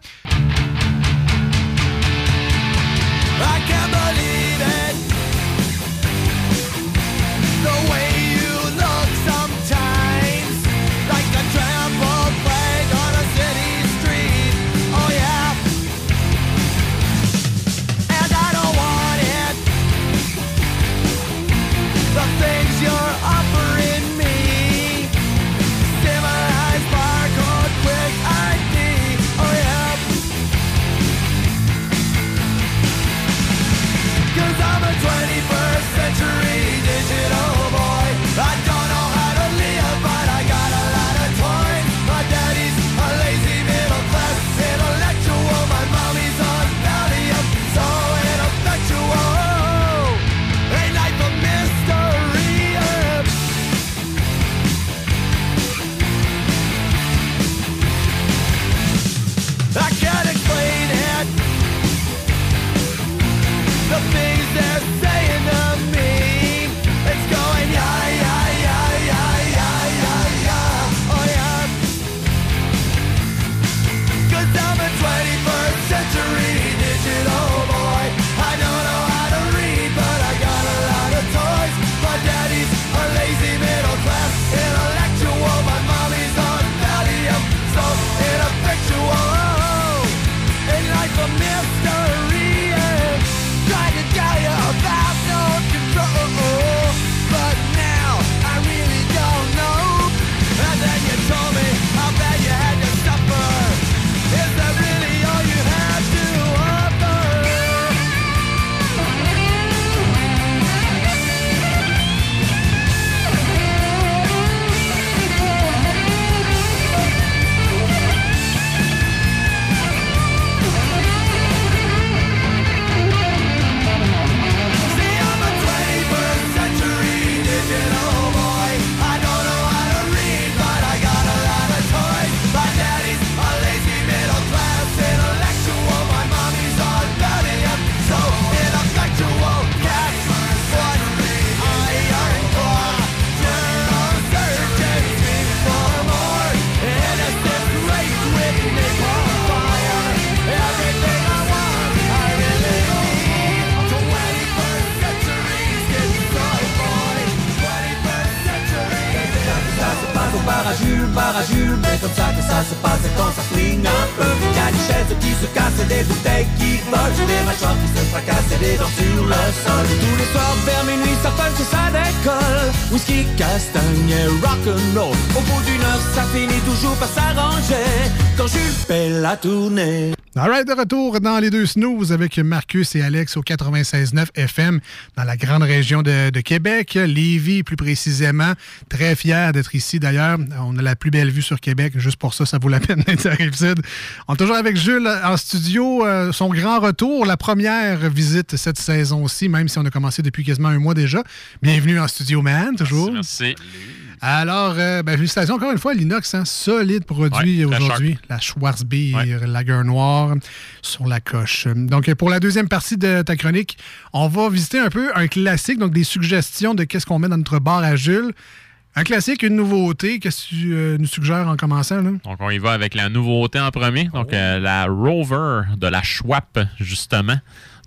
Tournée. All right, de retour dans les deux snooze avec Marcus et Alex au 96.9 FM dans la grande région de, de Québec, Lévis plus précisément. Très fier d'être ici d'ailleurs. On a la plus belle vue sur Québec. Juste pour ça, ça vaut la peine d'être à Rive-Sud. On est toujours avec Jules en studio. euh, son grand retour, la première visite cette saison-ci, même si on a commencé depuis quasiment un mois déjà. Bienvenue en studio, man, toujours. Merci. Alors, euh, ben, félicitations encore une fois, l'inox, hein, solide produit Ouais, aujourd'hui. La Schwarzbier Lager Noire sur la coche. Donc, pour la deuxième partie de ta chronique, on va visiter un peu un classique, donc des suggestions de qu'est-ce qu'on met dans notre bar à Jules. Un classique, une nouveauté. Qu'est-ce que tu euh, nous suggères en commençant? Là? Donc, on y va avec la nouveauté en premier. Donc, euh, la Rover de la Schwab, justement.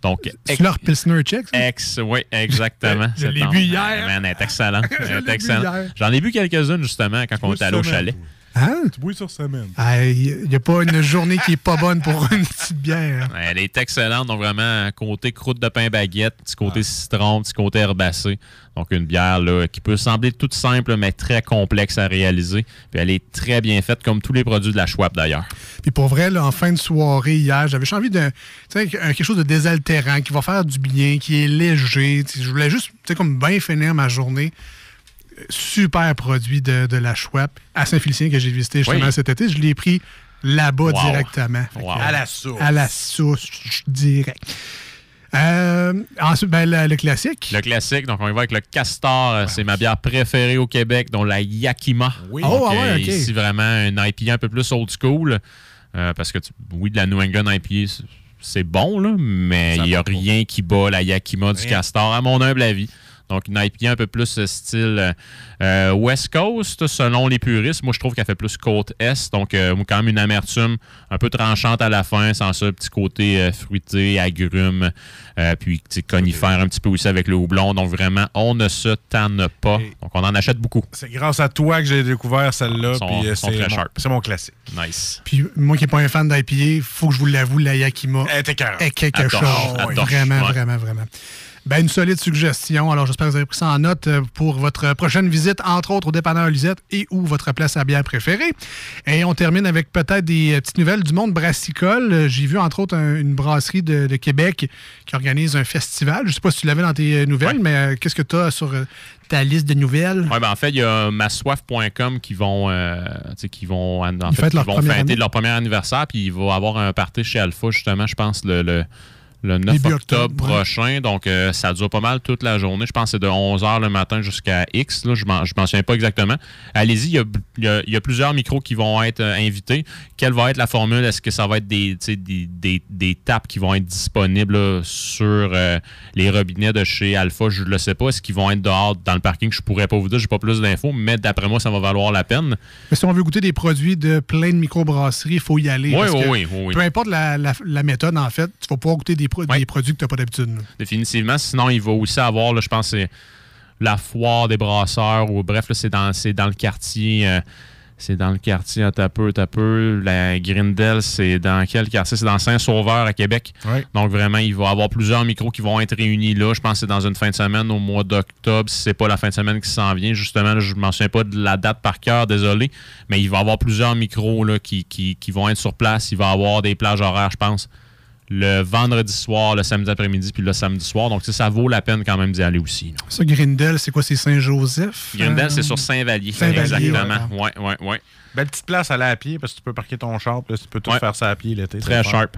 Donc, C'est leur Pilsner Check? Ex, oui, exactement. Je l'ai C'est bu hier. Man, elle est excellente. J'en ai bu quelques-unes, justement, quand on était allé au chalet. Hein? Tu bouilles sur semaine. Il n'y a pas une journée qui est pas bonne pour une petite bière. Elle est excellente. Donc, vraiment, côté croûte de pain baguette, petit côté citron, petit côté herbacé. Donc, une bière là, qui peut sembler toute simple, mais très complexe à réaliser. Puis, elle est très bien faite, comme tous les produits de la Schwab, d'ailleurs. Puis pour vrai, là, en fin de soirée hier, j'avais juste envie de tu sais, un- quelque chose de désaltérant, qui va faire du bien, qui est léger. Je voulais juste tu sais, comme bien finir ma journée. Super produit de, de la Schweppes à Saint-Félicien que j'ai visité justement Oui. cet été. Je l'ai pris là-bas Wow. directement. Wow. À la source. À la source, direct. Euh, ensuite, ben, le, le classique. Le classique, donc on y va avec le Castor. euh, C'est ma bière préférée au Québec, dont la Yakima. Oui. Donc, Oh, ah ouais, euh, ok. Ici, vraiment, un IPA un peu plus old school. euh, parce que, tu- oui, de la New England IPA, c'est- bon, là, mais il n'y a rien qui bat la Yakima du. Castor, à mon humble avis. Donc, une IPA un peu plus euh, style euh, euh, West Coast, selon les puristes. Moi, je trouve qu'elle fait plus côte Est. Donc, quand même une amertume un peu tranchante à la fin, sans ça, petit côté fruité, agrumes, euh, puis tu sais, conifère un petit peu aussi avec le houblon. Donc, vraiment, on ne se tanne pas. Donc, on en achète beaucoup. C'est grâce à toi que j'ai découvert celle-là. Euh, c'est mon- mon classique. Nice. Puis moi qui n'ai pas un fan d'IPA, faut que je vous l'avoue, la Yakima est quelque chose. vraiment, ouais. vraiment, vraiment. Ben, une solide suggestion. Alors, j'espère que vous avez pris ça en note euh, pour votre prochaine visite, entre autres au dépanneur Lisette et ou votre place à bière préférée. Et on termine avec peut-être des euh, petites nouvelles du monde brassicole. J'ai vu, entre autres, un- une brasserie de, de Québec qui organise un festival. Je ne sais pas si tu l'avais dans tes euh, nouvelles, mais euh, qu'est-ce que tu as sur euh, ta liste de nouvelles? Ouais, ben en fait, il y a massoif.com qui vont, qui vont, en fait, qui leur vont fêter année. leur premier anniversaire, puis il va avoir un party chez Alpha, justement, je pense, le, le, le 9 Début octobre, ouais. prochain. Donc, euh, ça dure pas mal toute la journée. Je pense que c'est de 11h le matin jusqu'à X. Là, je m'en je m'en souviens pas exactement. Allez-y, il y a, y y plusieurs micros qui vont être euh, invités. Quelle va être la formule? Est-ce que ça va être des, des, des, des tapes qui vont être disponibles là, sur euh, les robinets de chez Alpha? Je ne le sais pas. Est-ce qu'ils vont être dehors dans le parking? Je pourrais pas vous dire. J'ai pas plus d'infos, mais d'après moi, ça va valoir la peine. Mais si on veut goûter des produits de plein de microbrasseries, il faut y aller. Oui, parce oui, que oui, oui, oui. Peu importe la, la- la méthode, en fait, tu vas pouvoir goûter des, pro- des produits que tu n'as pas d'habitude. Définitivement. Sinon, il va aussi avoir, là, je pense, la foire des brasseurs ou bref, c'est dans, le quartier. euh, c'est dans le quartier à Tapeux, Tapeux. La Grindel, c'est dans quel quartier? C'est dans Saint-Sauveur à Québec. Donc vraiment, il va y avoir plusieurs micros qui vont être réunis là. Je pense que c'est dans une fin de semaine au mois d'octobre. Si c'est pas la fin de semaine qui s'en vient, justement, je m'en souviens pas de la date par cœur, désolé. Mais il va y avoir plusieurs micros là, qui, qui, qui vont être sur place. Il va y avoir des plages horaires, je pense le vendredi soir, le samedi après-midi, puis le samedi soir. Donc, ça vaut la peine quand même d'y aller aussi. là. Ça, Grindel, c'est quoi? C'est Saint-Joseph? Grindel, Euh, c'est sur Saint-Vallier. Saint-Vallier, Exactement. Ouais, ouais, ouais. Belle petite place à aller à pied parce que tu peux parquer ton char, puis là, tu peux tout Ouais. faire ça à pied l'été. Très sharp.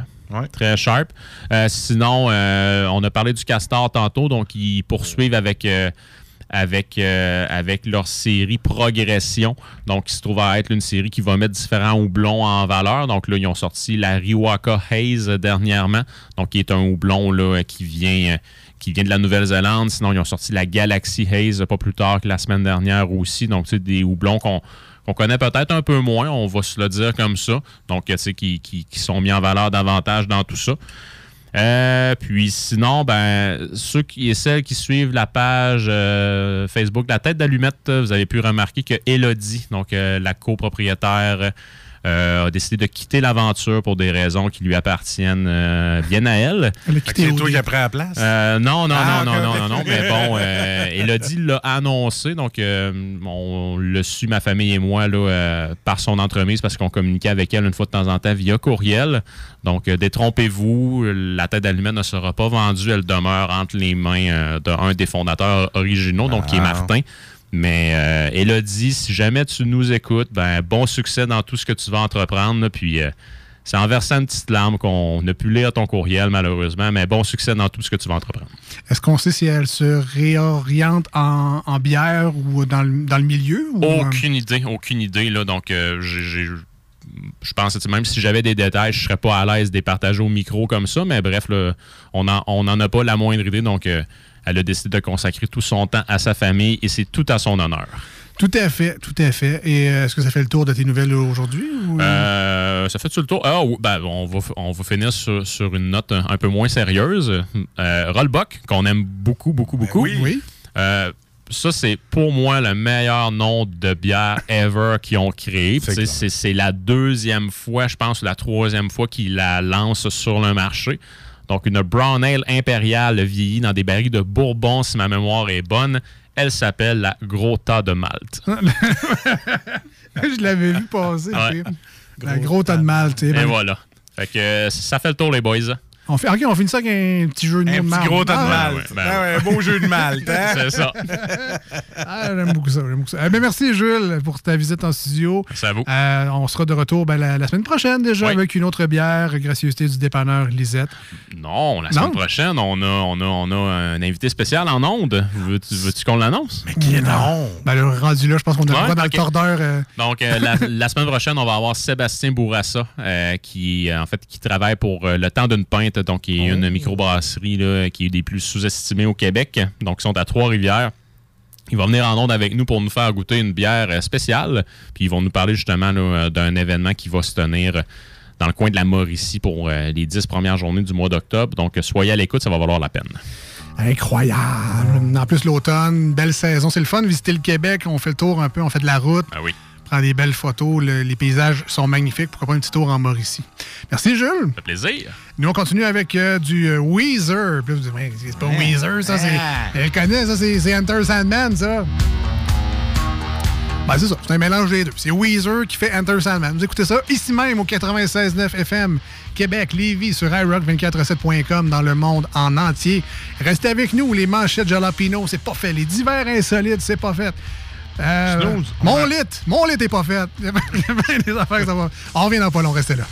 Très sharp. Euh, sinon, euh, on a parlé du Castor tantôt, donc ils poursuivent avec, euh, avec, euh, avec leur série Progression. Donc, il se trouve à être une série qui va mettre différents houblons en valeur. Donc là, ils ont sorti la Riwaka Haze dernièrement, donc qui est un houblon là, qui vient. euh, qui vient de la Nouvelle-Zélande. Sinon, ils ont sorti la Galaxy Haze pas plus tard que la semaine dernière aussi. Donc, sais, des houblons qu'on qu'on connaît peut-être un peu moins, on va se le dire comme ça. Donc, tu sais, qui, qui, qui sont mis en valeur davantage dans tout ça. Euh, puis sinon, ben, ceux qui et celles qui suivent la page euh, Facebook La Tête d'Allumette, vous avez pu remarquer que Elodie, donc euh, la copropriétaire, a décidé de quitter l'aventure pour des raisons qui lui appartiennent euh, bien à elle. Elle a quitté C'est toi qui as pris la place? Euh, non, non, Ah, non, non, non, non, non, mais bon, euh, Elodie l'a annoncé, donc euh, on le su, ma famille et moi, là, euh, par son entremise, parce qu'on communiquait avec elle une fois de temps en temps via courriel. Donc, euh, détrompez-vous, la tête d'allumette ne sera pas vendue, elle demeure entre les mains euh, d'un des fondateurs originaux, donc qui est Ah. Martin. Mais euh, Elodie, si jamais tu nous écoutes, ben bon succès dans tout ce que tu vas entreprendre. là, puis euh, c'est en versant une petite larme qu'on n'a pu lire ton courriel, malheureusement, mais bon succès dans tout ce que tu vas entreprendre. Est-ce qu'on sait si elle se réoriente en, en bière ou dans le, dans le milieu? Ou, euh, Aucune idée, aucune idée. Là, donc, euh, j'ai- je pense que même si j'avais des détails, je serais pas à l'aise de les partager au micro comme ça. Mais bref, là, on n'en on en a pas la moindre idée. Donc, euh, elle a décidé de consacrer tout son temps à sa famille et c'est tout à son honneur. Tout à fait, tout à fait. Et euh, est-ce que ça fait le tour de tes nouvelles aujourd'hui? ou- Euh, ça fait-tu le tour? Ah, ben, on, va, on va finir sur, sur une note un, un peu moins sérieuse. Euh, Rollbuck, qu'on aime beaucoup, beaucoup, beaucoup. oui. Oui. Euh, ça, c'est pour moi le meilleur nom de bière ever qu'ils ont créé. C'est la deuxième fois, je pense, la troisième fois qu'ils la lancent sur le marché. Donc, une Brown Ale impériale vieillie dans des barils de Bourbon, si ma mémoire est bonne. Elle s'appelle la Gros Tas de Malte. Je l'avais vu passer. Ouais. gros tas de mal, tu sais. Et Ben, voilà. Fait que ça fait le tour, les boys. On fait, OK, on finit ça avec un petit jeu de mots Un petit gros tas de Ah, mal. ouais, ben Ah ouais, un beau jeu de mal. hein? C'est ça. Ah, j'aime beaucoup ça. j'aime beaucoup ça. Eh ben, merci, Jules, pour ta visite en studio. C'est à vous. Euh, on sera de retour ben, la, la semaine prochaine déjà Oui. avec une autre bière, gracieuseté du dépanneur Lisette. Non, la semaine Non? prochaine, on a, on, a, on a un invité spécial en onde. Veux-tu veux-tu qu'on l'annonce? Qui est non? Ben, le rendu là, je pense qu'on a le Ouais, dans le tordeur. euh, Donc, euh, la, la semaine prochaine, on va avoir Sébastien Bourassa, euh, qui, en fait, qui travaille pour euh, le temps d'une pinte, donc qui est une microbrasserie là, qui est des plus sous-estimées au Québec. Donc, ils sont à Trois-Rivières. Il va venir en onde avec nous pour nous faire goûter une bière euh, spéciale. Puis ils vont nous parler justement euh, d'un événement qui va se tenir dans le coin de la Mauricie pour euh, les dix premières journées du mois d'octobre. Donc, soyez à l'écoute, ça va valoir la peine. Incroyable. En plus, l'automne, belle saison. C'est le fun de visiter le Québec. On fait le tour un peu, on fait de la route. Ah oui. Prend des belles photos. le- les paysages sont magnifiques. Pourquoi pas un petit tour en Mauricie? Merci, Jules. Ça fait plaisir. Nous, on continue avec euh, du euh, Weezer. Puis là, vous dites, c'est pas Weezer, ça. c'est Je le connais, ça. C'est c'est Enter Sandman, ça. Ben, c'est ça. C'est un mélange des deux. C'est Weezer qui fait Enter Sandman. Vous écoutez ça ici même au 96.9 FM, Québec, Lévis, sur iRock247.com dans le monde en entier. Restez avec nous. Les manchettes Jalapino, c'est pas fait. Les divers insolites, c'est pas fait. Euh, Snooze. mon lit, mon lit est pas fait. Il y a bien- des affaires que ça va. On revient dans pas long, restez là.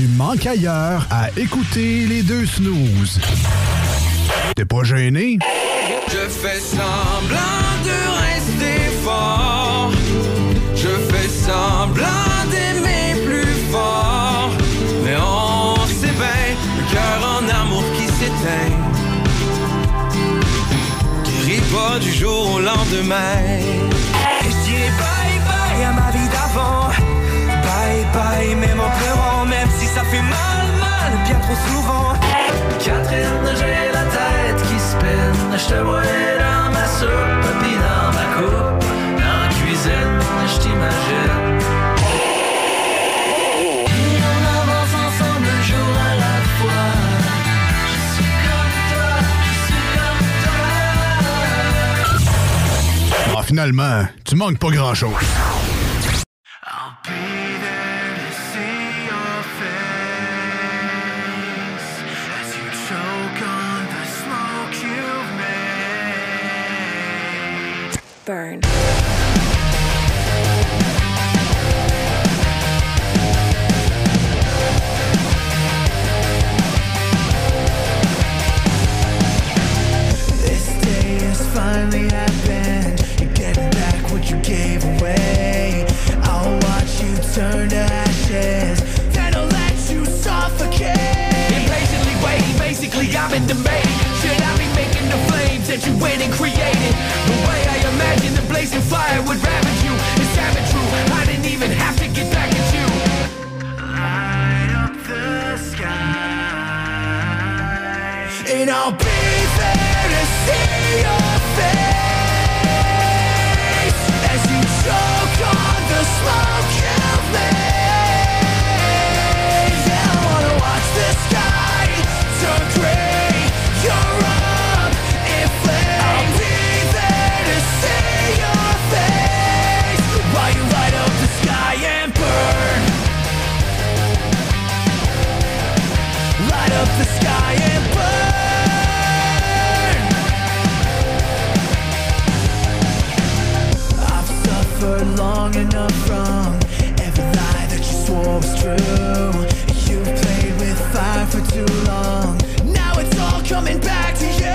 Tu manques ailleurs à écouter les deux snooze. T'es pas gêné? Je fais semblant de rester fort. Je fais semblant d'aimer plus fort. Mais on sait bien, le cœur en amour qui s'éteint. Guérit pas du jour au lendemain. Et je dirais bye bye à ma vie d'avant. Bye bye, même en pleurant, fait mal, mal, bien trop souvent. Catherine, j'ai la tête qui spinne. Je te vois dans ma soupe, puis dans ma coupe. Dans la cuisine, je t'imagine. Finalement, tu manques pas grand-chose. Long enough from every lie that you swore was true. You've played with fire for too long. Now it's all coming back to you.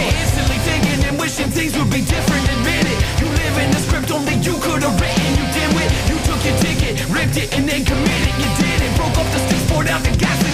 Instantly thinking and wishing things would be different. Admit it. You live in the script only you could have written. You did it. You took your ticket, ripped it, and then committed. You did it. Broke up the sticks, poured out the gas,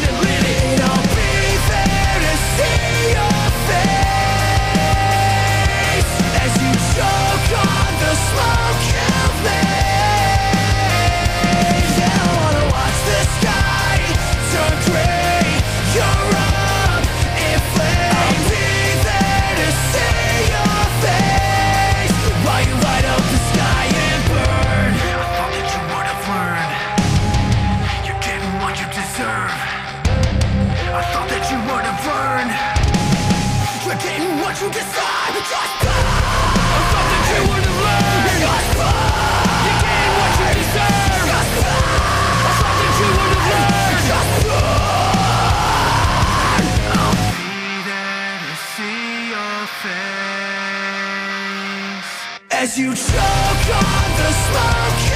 stop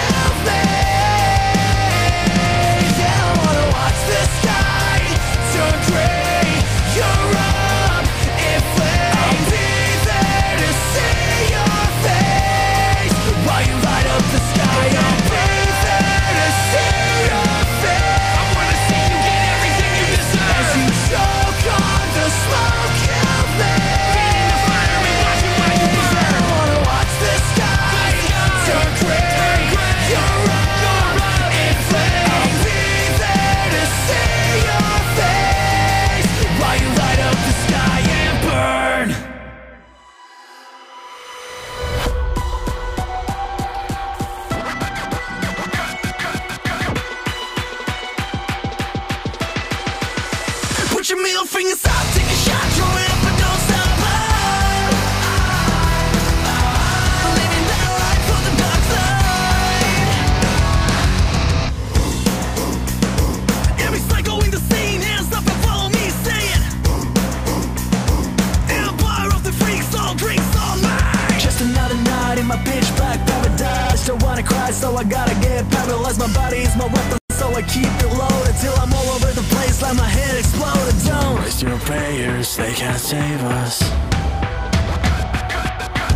They can't save us.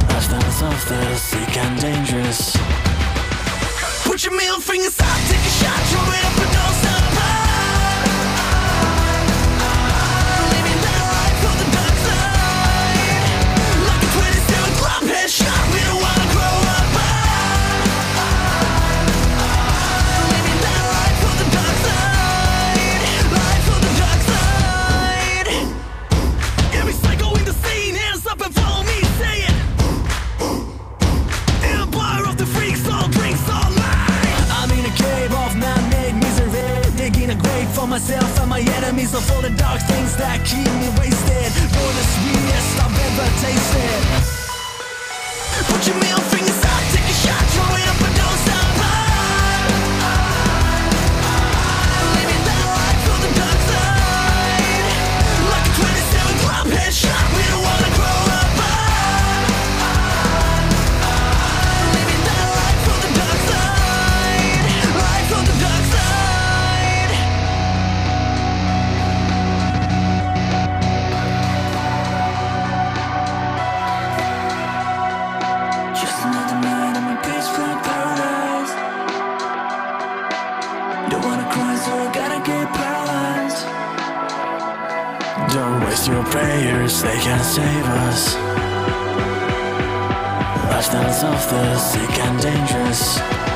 Lifestyles of the sick and dangerous. Put your middle fingers up, take a shot, throw it up and don't stop. myself and my enemies of all the dark things that keep me wasted. For the sweetest I've ever tasted. Put your meal save us. Lifestyles of the sick and dangerous.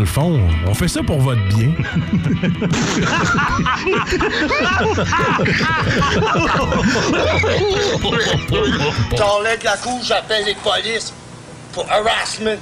le fond, on fait ça pour votre bien. T'enlèves la couche, j'appelle les polices pour harassment.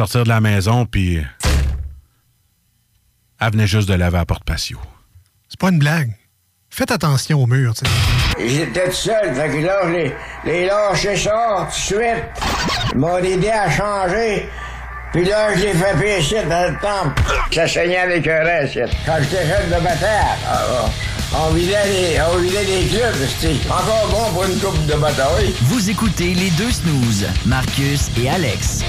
Sortir de la maison, puis elle venait juste de laver à la porte patio. C'est pas une blague. Faites attention au mur, tu sais. J'étais tout seul, fait que là, je les, les lâché ça tout de suite. Ils m'ont aidé à changer. Puis là, je l'ai fait pécher dans le temple. Ça saignait avec un reste. Quand j'étais jeune de bataille, ah, ah, on vidait les, on vidait les clubs. C'était encore bon pour une coupe de bataille. Vous écoutez les deux snooze, Marcus et Alex.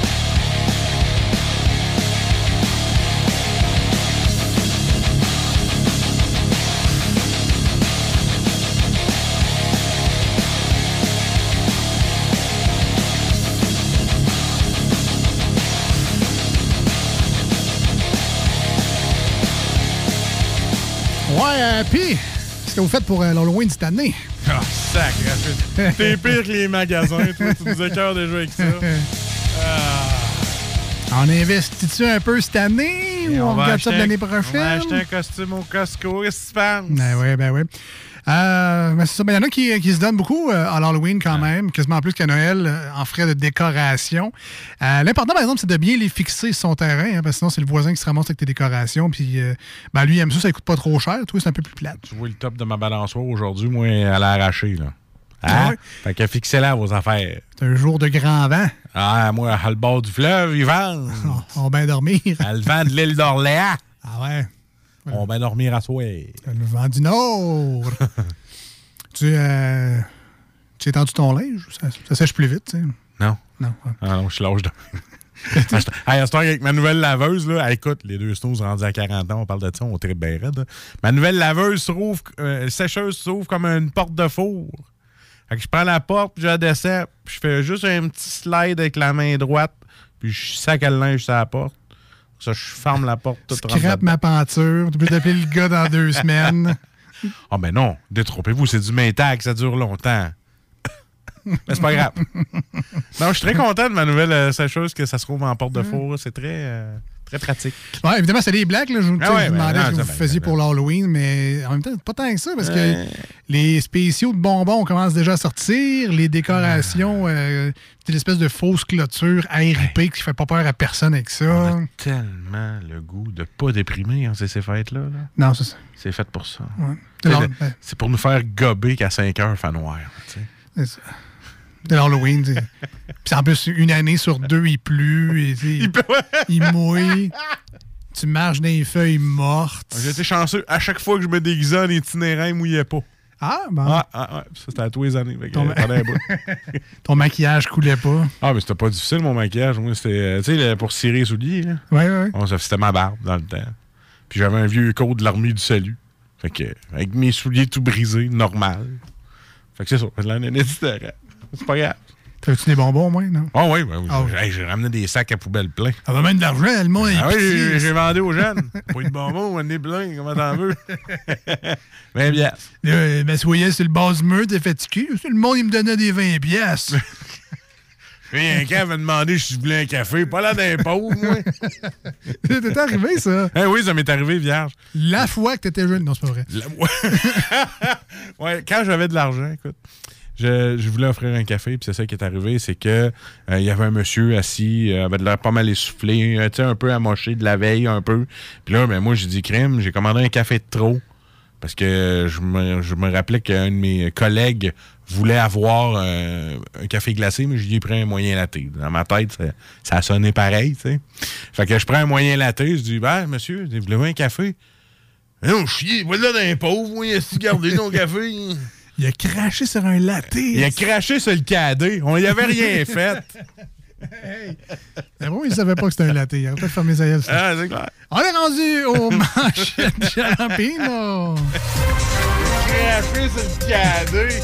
Euh, puis, qu'est-ce que vous faites pour euh, l'Halloween cette année? Ah, sacré. T'es pire que les magasins, toi. Tu nous écœures déjà avec ça. On investit-tu un peu cette année ou on, va regarde ça acheter de l'année un- prochaine? On va acheter un costume au Costco. Penses? Ben oui, ben oui. Euh, c'est ça. Il y en a qui, qui se donnent beaucoup euh, à l'Halloween quand même, quasiment plus qu'à Noël, euh, en frais de décoration. L'important, par exemple, c'est de bien les fixer sur son terrain, hein, parce que sinon, c'est le voisin qui se ramasse avec tes décorations. Puis, ben, lui, il aime ça, ça coûte pas trop cher. Toi, c'est un peu plus plate. Tu vois le top de ma balançoire aujourd'hui, moi, elle a arraché, là. Hein? Ah ouais? Fait que fixez-la vos affaires. C'est un jour de grand vent. Ah, moi, à le bord du fleuve, ils vendent. On va bien dormir. Elle vend de l'île d'Orléans. Ah ouais? On va dormir à soir. Le vent du Nord. tu, euh, tu étendu ton linge? Ça, ça sèche plus vite, tu sais. Non. Non. Ah non, je suis lâche de. hey, avec ma nouvelle laveuse, là, écoute, les deux snooze rendus à 40 ans, on parle de ça, on tripe bien raide. Ma nouvelle laveuse s'ouvre, euh, sécheuse s'ouvre comme une porte de four. Fait que je prends la porte, puis je la descends, puis je fais juste un petit slide avec la main droite, puis je sac le linge sur la porte. Ça, je ferme la porte toute Scrape ma peinture. Tu peux t'appeler le gars dans deux semaines. Ah, ben non, détrompez-vous, c'est du Maytag, ça dure longtemps. Mais c'est pas grave. Non, je suis très content de ma nouvelle euh, sécheuse que ça se trouve en porte de four. C'est très, euh, très pratique. Ouais, évidemment, c'est des blagues. Là. Je, Ah ouais, je me ben demandais ce que vous ben, faisiez ben, pour l'Halloween, mais en même temps, pas tant que ça, parce que les spéciaux de bonbons commencent déjà à sortir, les décorations, euh, c'est l'espèce de fausse clôture RIP qui fait pas peur à personne avec ça. Tellement le goût de pas déprimer en ces ces fêtes-là. là. Non, c'est ça. C'est fait pour ça. Ouais. C'est pour nous faire gober qu'à 5 heures, fait noir. C'est ça. C'est l'Halloween. Puis en plus, une année sur deux, il pleut, et, sais, il mouille. Tu marches dans les feuilles mortes. Été chanceux. À chaque fois que je me déguisais en itinérant, il mouillait pas. Ah, bon. Ah, ah, ah, ça, c'était à tous les années. Ton- euh, bout. Ton maquillage coulait pas. Ah, mais c'était pas difficile, mon maquillage. Moi, c'était, euh, tu sais, pour cirer les souliers. Là. Ouais, ouais. Bon, c'était ma barbe dans le temps. Puis j'avais un vieux code de l'armée du salut. Fait que, avec mes souliers tout brisés, normal. Fait que c'est ça. De l'année itinérant. C'est pas grave. T'avais-tu des bonbons, au moins, non? Ah oui, ben oui. Ah oui. Hey, j'ai ramené des sacs à poubelle pleins. Ça va même de l'argent, le monde Ah oui, j'ai- vendu aux jeunes. Pas de bonbons, on est plein, comment t'en veux? Ben bien. Ben, soyez sur le bas du mur, t'es fatigué. Le monde, il me donnait des 20 pièces. Puis un gars m'a demandé si je voulais un café. Pas là d'un pauvre, moi. T'es arrivé, ça? Eh oui, ça m'est arrivé, vierge. La fois que t'étais jeune. Non, c'est pas vrai. Ouais, quand j'avais de l'argent, écoute, je, voulais offrir un café, puis c'est ça qui est arrivé, c'est que euh, il y avait un monsieur assis, euh, avait de l'air pas mal essoufflé, euh, un peu amoché de la veille, un peu. Puis là, ben moi, j'ai dit crème, j'ai commandé un café de trop. Parce que je me, rappelais qu'un de mes collègues voulait avoir euh, un café glacé, mais je lui ai pris un moyen latte. Dans ma tête, ça, ça a pareil, tu sais. Fait que je prends un moyen latte, je dis, ben, monsieur, vous voulez un café? Non, chier, voilà d'un pauvre, moi, est-ce gardé ton café? Il a craché sur un latte. Il a craché sur le cadet. On y avait rien fait. Hey. Mais bon, il savait pas que c'était un latte. Il aurait pas sa gueule. Ah, c'est clair. On est rendu au manchette de Jalapino. Craché sur le cadet.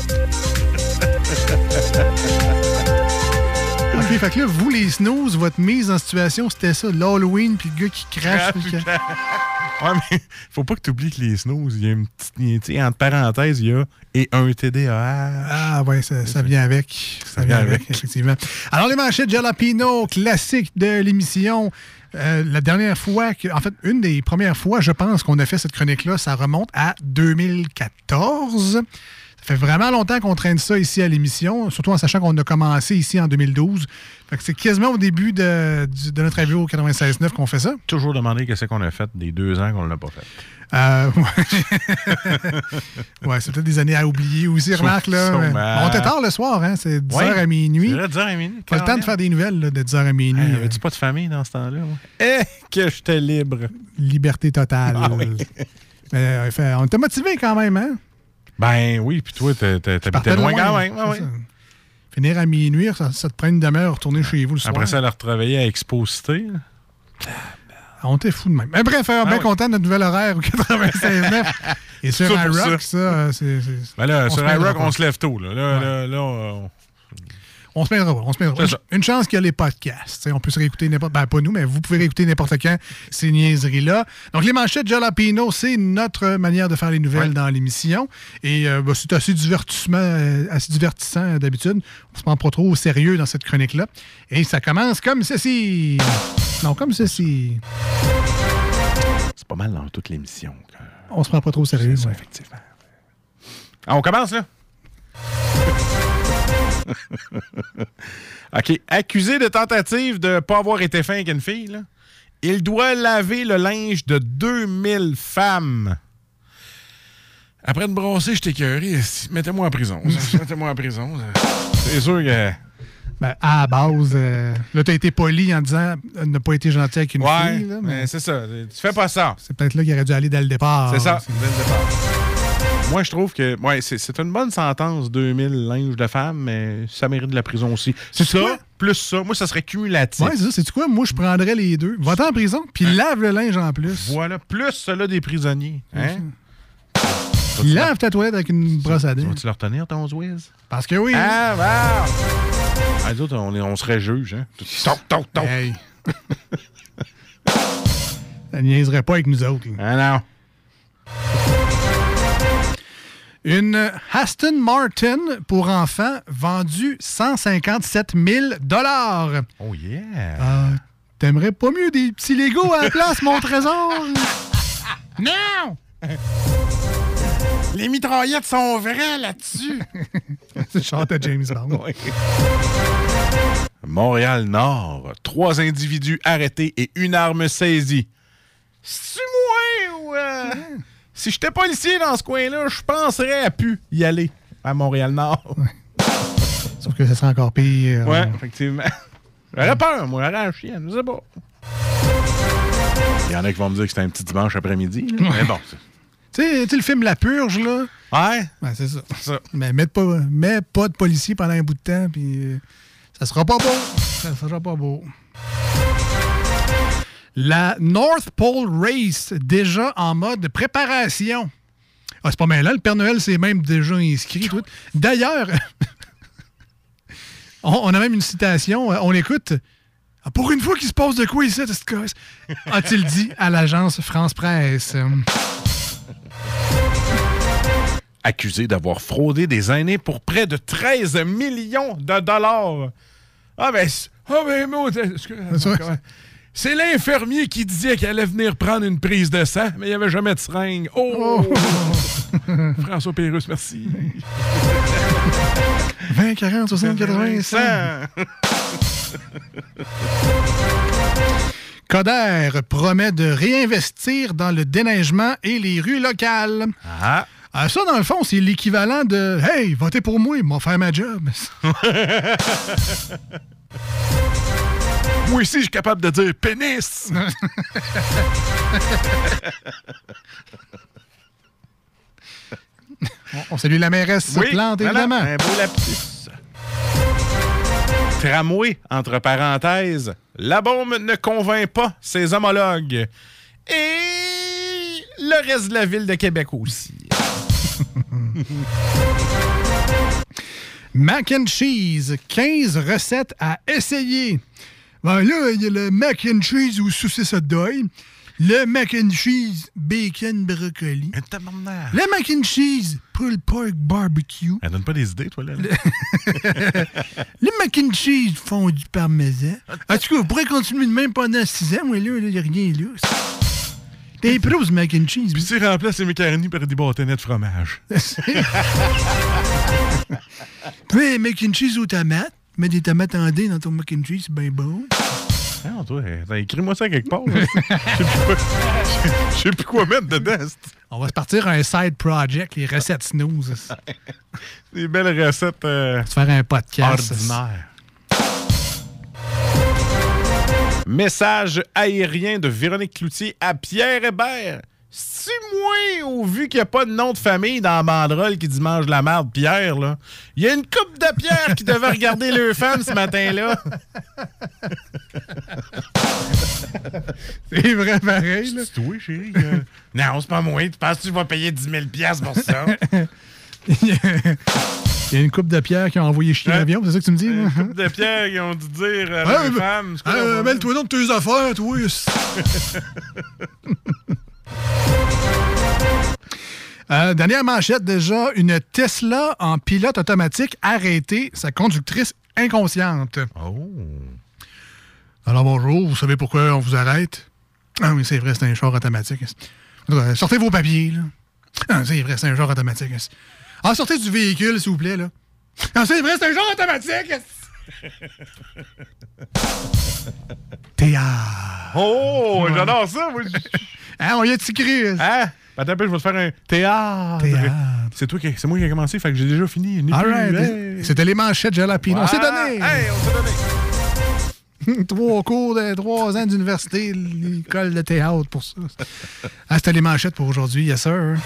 OK, fait que là, vous, les snooze, votre mise en situation, c'était ça, l'Halloween, puis le gars qui crache. Sur le sur ca- Ouais, mais faut pas que tu oublies que les snooze, il y a une petite. y a- tu sais, entre parenthèses, il y a et un TDAH. Ah, ouais, ça, ça vient avec. Ça, vient avec, effectivement. Alors, les manchettes Jalapino, classique de l'émission. Euh, la dernière fois, que, en fait, une des premières fois, je pense, qu'on a fait cette chronique-là, ça remonte à 2014. Ça fait vraiment longtemps qu'on traîne ça ici à l'émission, surtout en sachant qu'on a commencé ici en 2012. Fait que c'est quasiment au début de, notre avis au 96.9 qu'on fait ça. Toujours demander qu'est-ce qu'on a fait des deux ans qu'on ne l'a pas fait. Euh, ouais, Ouais, c'est peut-être des années à oublier aussi, remarque. Là. sûrement. Mais On était tard le soir, hein? c'est 10h Ouais, à minuit. c'est vrai, 10h à minuit, Pas le temps de faire des nouvelles là, de 10h à minuit. Hey, Euh, Avais-tu pas de famille dans ce temps-là? Eh, que j'étais libre. Liberté totale. Ah oui. Mais, euh, on était motivés quand même, hein? Ben oui, puis toi, t'habitais loin loin, quand même. Finir à minuit, ça, ça te prend une demi-heure retourner chez vous le soir. Après ça, elle a retravaillé à Exposité. là. On était fous de même. Mais bref, bien Ah oui. content de notre nouvel horaire au 96.9. Et sur iRock, ça. ça, c'est. Ben là, on sur iRock, on se lève tôt. Là, là, là, là, on- On se plaindra pas, on se pas. Ça. Une chance qu'il y a les podcasts. T'sais, on peut se réécouter n'importe... Ben, pas nous, mais vous pouvez réécouter n'importe quand ces niaiseries-là. Donc, les manchettes Jalapino, c'est notre manière de faire les nouvelles dans l'émission. Et euh, ben, c'est assez, divertissement, euh, assez divertissant euh, d'habitude. On se prend pas trop au sérieux dans cette chronique-là. Et ça commence comme ceci. Non, comme ceci. C'est pas mal dans toute l'émission. On se prend pas trop au sérieux. ouais. effectivement. Ah, on commence, là? OK. Accusé de tentative de ne pas avoir été fin avec une fille, là, il doit laver le linge de 2000 femmes. Après une brossée, je t'écœuré. Mettez-moi en prison. Mettez-moi en prison. C'est sûr que... Ben, à la base, euh, là, tu as été poli en disant euh, ne pas été gentil avec une Ouais, fille. là, mais mais c'est ça. Tu fais pas ça. c'est peut-être là qu'il aurait dû aller dès le départ. C'est ça, dès le départ. Moi, je trouve que ouais, c'est une bonne sentence, 2000 linges de femmes, mais ça mérite de la prison aussi. C'est ça, quoi? plus ça. Moi, ça serait cumulatif. Ouais, c'est ça. C'est quoi? Moi, je prendrais les deux. Va-t'en en prison, puis lave le linge en plus. Voilà, plus cela des prisonniers. Hein? Lave ta toilette avec une brosse à dents. Vas-tu leur tenir ton Zwiz? Parce que oui. Ah, wow! Ah, autres, on, est- on serait juge. Hein? Toc, toc, toc. Hey. Ça niaiserait pas avec nous autres. là. Ah non. Une Aston Martin pour enfants vendue 157 000 Oh yeah! Ah, T'aimerais pas mieux des petits Legos à la place, mon trésor? Non! Les mitraillettes sont vraies là-dessus! C'est le chant de James Bond. Montréal-Nord. Trois individus arrêtés et une arme saisie. C'est-tu moi ou... euh, Si j'étais policier dans ce coin-là, je penserais à pu y aller à Montréal-Nord. Sauf que ça serait encore pire. Ouais, effectivement. J'aurais peur, moi, j'aurais la chienne, je sais pas. Il y en a qui vont me dire que c'était un petit dimanche après-midi. Mais bon, c'est- Tu sais, tu sais, le film La Purge, là? Ouais. Ben, c'est ça. Mais mets pas, mets pas de policier pendant un bout de temps, puis euh, ça sera pas beau. Ça sera pas beau. La North Pole Race, déjà en mode préparation. Ah, c'est pas mal là, le Père Noël s'est même déjà inscrit. D'ailleurs, on, a même une citation, euh, on l'écoute. Ah, Pour une fois qu'il se passe de quoi ici? A-t-il dit à l'agence France Presse. accusé d'avoir fraudé des aînés pour près de 13 millions de dollars. Ah ben, c'est- ah ben, c'est l'infirmier qui disait qu'il allait venir prendre une prise de sang, mais il n'y avait jamais de seringue. Oh! François Pérusse, merci. 20, 40, 60, 80, 100. Coder promet de réinvestir dans le déneigement et les rues locales. Ah. ça, dans le fond, c'est l'équivalent de Hey, votez pour moi, m'a faire ma job. Moi aussi, je suis capable de dire pénis. on, on salue la mairesse Oui, Plante, évidemment. Un beau lapsus. Tramway, entre parenthèses. La bombe ne convainc pas ses homologues. Et le reste de la ville de Québec aussi. Mac and cheese, 15 recettes à essayer. Ben là, il y a le mac and cheese ou saucisse hot dog, le mac and cheese bacon brocoli, le mac and cheese pulled pork barbecue, Elle donne pas des idées, toi, là. là. le mac and cheese fondu parmesan. En tout cas, vous pourrez continuer de même pendant 6 ans, moi là, il n'y a rien là. T'es pro ce mac and cheese. Puis tu remplaces les macaronis par des bâtonnets de fromage. Puis, mac and cheese aux tomates. Mets des tomates en dés dans ton mac and cheese, c'est bien bon. Non, toi, attends, écris-moi ça quelque part. là. Je sais plus quoi- mettre dedans. On va se partir un side project, les recettes snooze. Des belles recettes. euh, Se faire un podcast. ordinaires. Message aérien de Véronique Cloutier à Pierre Hébert. Si moi, au vu qu'il n'y a pas de nom de famille dans la banderole qui dit mange de la merde, Pierre, là, il y a une coupe de Pierre qui devait regarder le fan ce matin-là. C'est vrai pareil, là. C'est toi, chérie. euh, non, c'est pas moi. Tu penses que tu vas payer 10 000 piastres pour ça? Il y a une coupe de pierre qui a envoyé chier Ouais. l'avion, c'est ça que tu me dis? Une là? coupe de Pierre qui ont dû dire à Ouais, femme. Euh, leur- Mêle-toi donc de tes affaires, toi. Euh, dernière manchette déjà, une Tesla en pilote automatique arrêtée, sa conductrice inconsciente. Oh. Alors bonjour, vous savez pourquoi on vous arrête? Ah oui, c'est vrai, c'est un char automatique. Sortez vos papiers, là. Ah, c'est vrai, c'est un char automatique. Ah, sortez du véhicule, s'il vous plaît, là. Ah, c'est vrai, c'est un char automatique! Théâtre. Oh, j'adore ça. Moi, Hein, on y a tigré. Hein? Attends un peu, je vais te faire un théâtre. C'est toi qui, c'est moi qui ai commencé, fait que j'ai déjà fini. Right. hey. C'était les manchettes Jalapino. On s'est donné. Hey, on s'est donné. trois cours de trois ans d'université, l'école de théâtre pour ça. Ah, c'était les manchettes pour aujourd'hui, yes sir.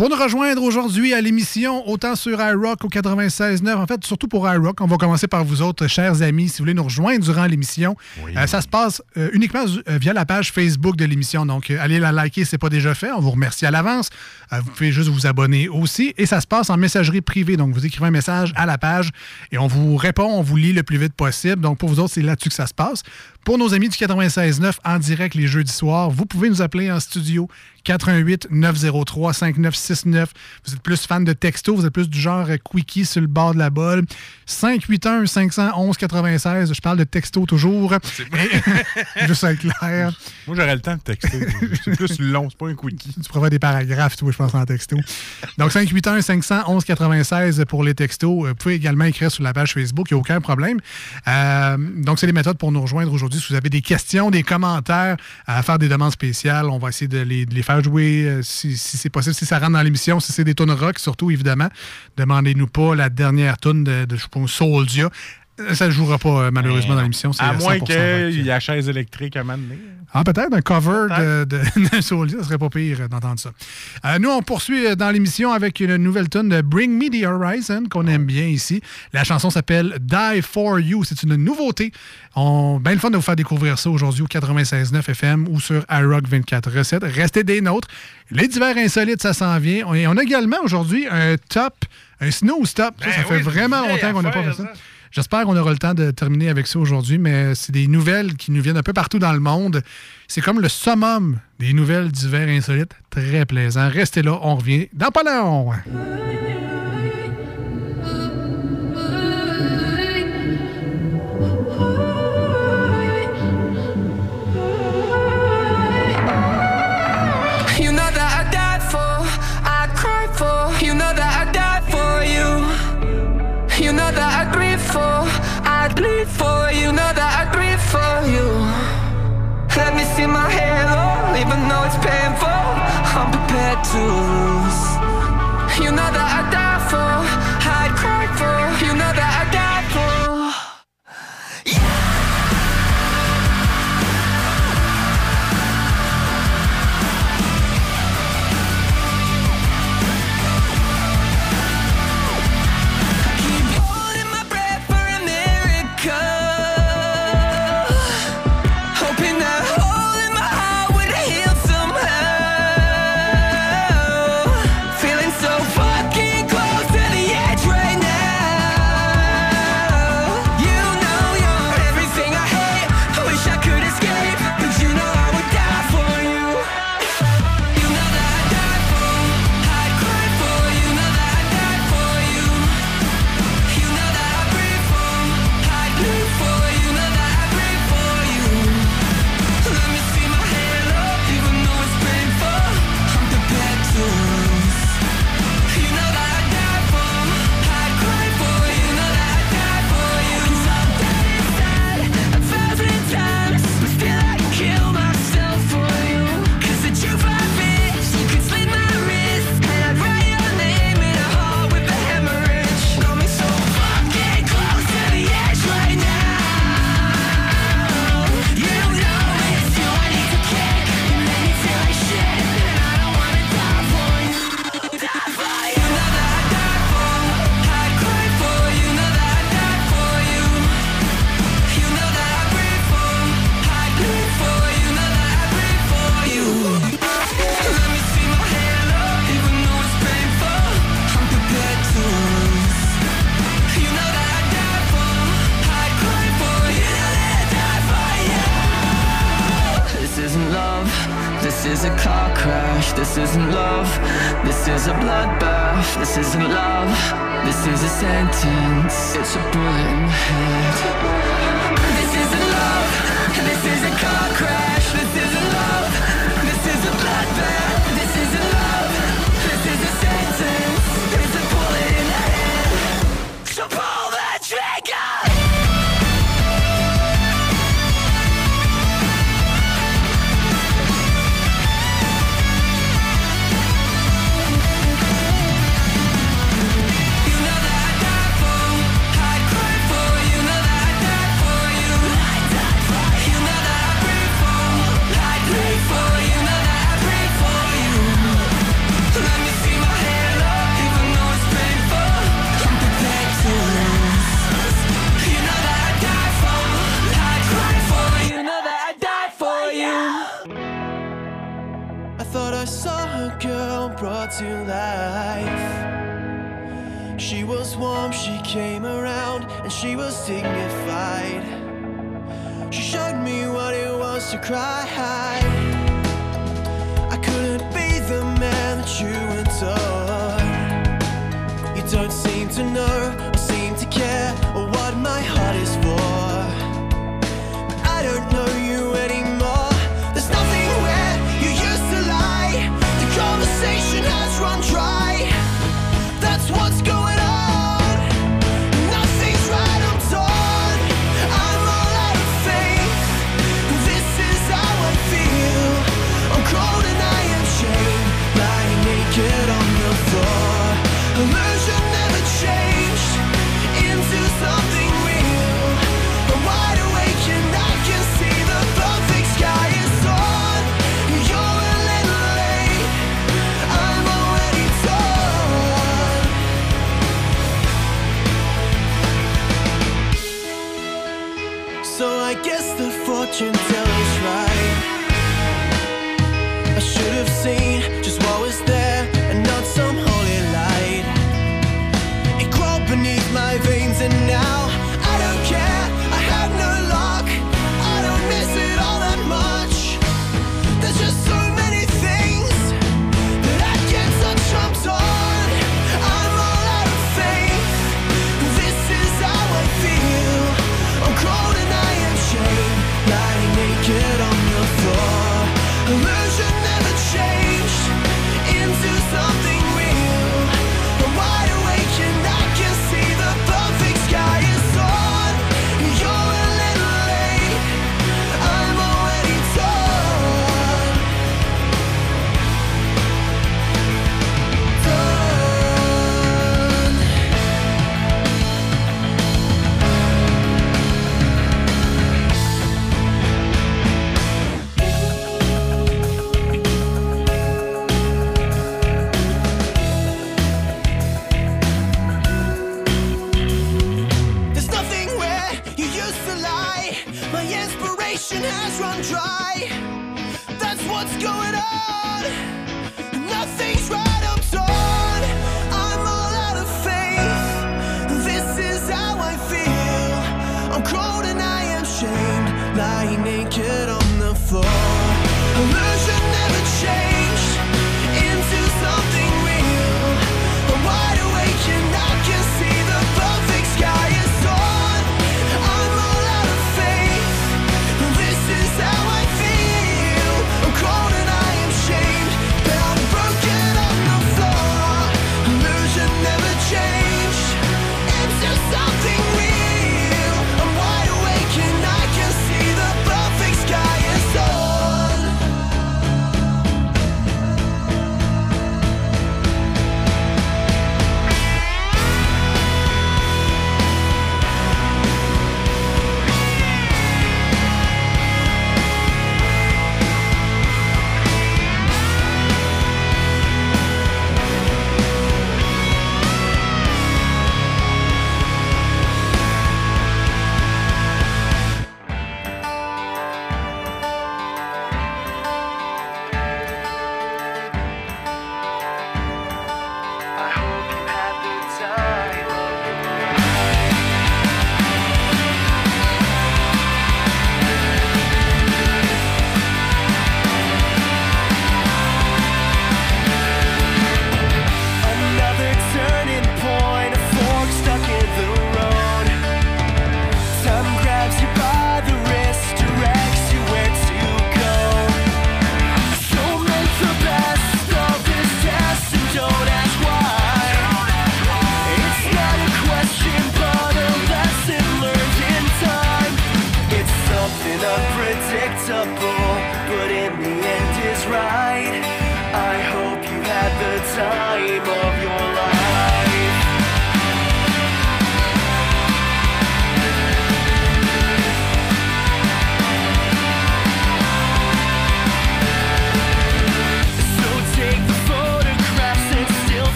Pour nous rejoindre aujourd'hui à l'émission, autant sur iRock au 96.9, en fait, surtout pour iRock, on va commencer par vous autres, chers amis, si vous voulez nous rejoindre durant l'émission. Euh, ça se passe euh, uniquement euh, via la page Facebook de l'émission. Donc, euh, allez la liker, c'est pas déjà fait. On vous remercie à l'avance. Vous pouvez juste vous abonner aussi. Et ça se passe en messagerie privée. Donc, vous écrivez un message à la page et on vous répond, on vous lit le plus vite possible. Donc, pour vous autres, c'est là-dessus que ça se passe. Pour nos amis du 96.9 en direct les jeudis soirs, vous pouvez nous appeler en studio 88 903 5969. Vous êtes plus fan de texto, vous êtes plus du genre euh, quickie sur le bord de la bolle. 581 511 96. Je parle de texto toujours. Juste être clair. Moi, j'aurais le temps de texter. c'est plus long, c'est pas un quickie. Tu avoir des paragraphes, je pense, en texto. Donc, 581 511 96 pour les textos. Euh, Vous pouvez également écrire sur la page Facebook, il n'y a aucun problème. Euh, donc, c'est les méthodes pour nous rejoindre aujourd'hui. Si vous avez des questions, des commentaires, à faire des demandes spéciales, on va essayer de les, faire jouer euh, si, c'est possible, si ça rentre dans l'émission, si c'est des tunes rock, surtout, évidemment. Demandez-nous pas la dernière tune de, de je pense, Soulja. Ça ne jouera pas, euh, malheureusement, dans l'émission. À moins 100% rock. qu'il y ait la chaise électrique à m'amener. Ah, peut-être un cover de, de, de Soulja, ça serait pas pire euh, d'entendre ça. Euh, nous, on poursuit dans l'émission avec une nouvelle tune de Bring Me the Horizon qu'on aime bien ici. La chanson s'appelle Die For You. C'est une nouveauté. On, bien le fun de vous faire découvrir ça aujourd'hui au 96.9 FM ou sur iRock 24 recettes. Restez des nôtres. Les divers insolites, ça s'en vient. On, et on a également aujourd'hui un top, un snooze top. Ça, Ben ça fait vraiment longtemps qu'on n'a pas fait ça. J'espère qu'on aura le temps de terminer avec ça aujourd'hui, mais c'est des nouvelles qui nous viennent un peu partout dans le monde. C'est comme le summum des nouvelles divers insolites. Très plaisant. Restez là, on revient dans pas long. Bleed for. You know that I grieve for you. Let me see my halo, even though it's painful. I'm prepared to lose. You know that I died is a bloodbath, this isn't love. This is a sentence, it's a bullet in my head.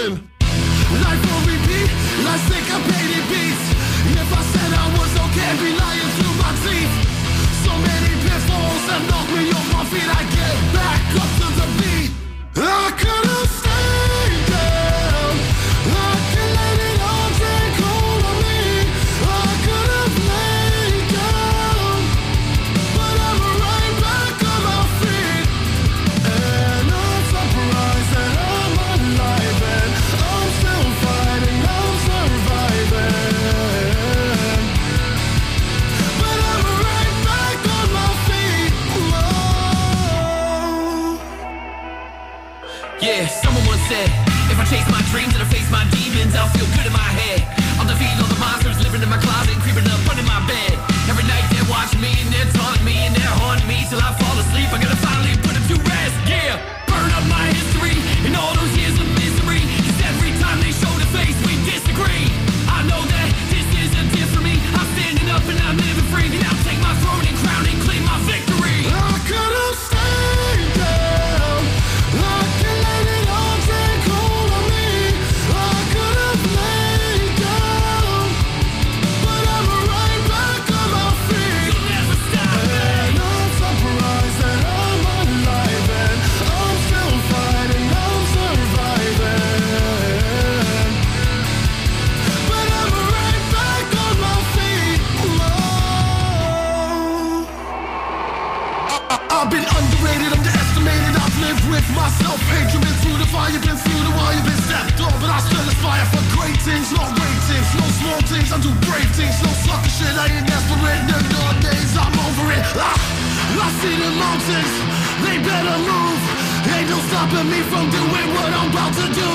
Brooklyn. Life will repeat, like syncopated beats. If I said I was okay, I'd be lying through my teeth. So many pitfalls that knock me off my feet. I dreams and I face my demons. I'll feel good in my head. I'll defeat all the monsters living in my closet. with myself Page, you've been through the fire, you've been through the wire You've been stepped on, but I still aspire For great things, not ratings No small things, I do brave things No sucker shit, I ain't desperate No days. I'm over it ah, I see the mountains, they better move Ain't no stopping me from doing what I'm about to do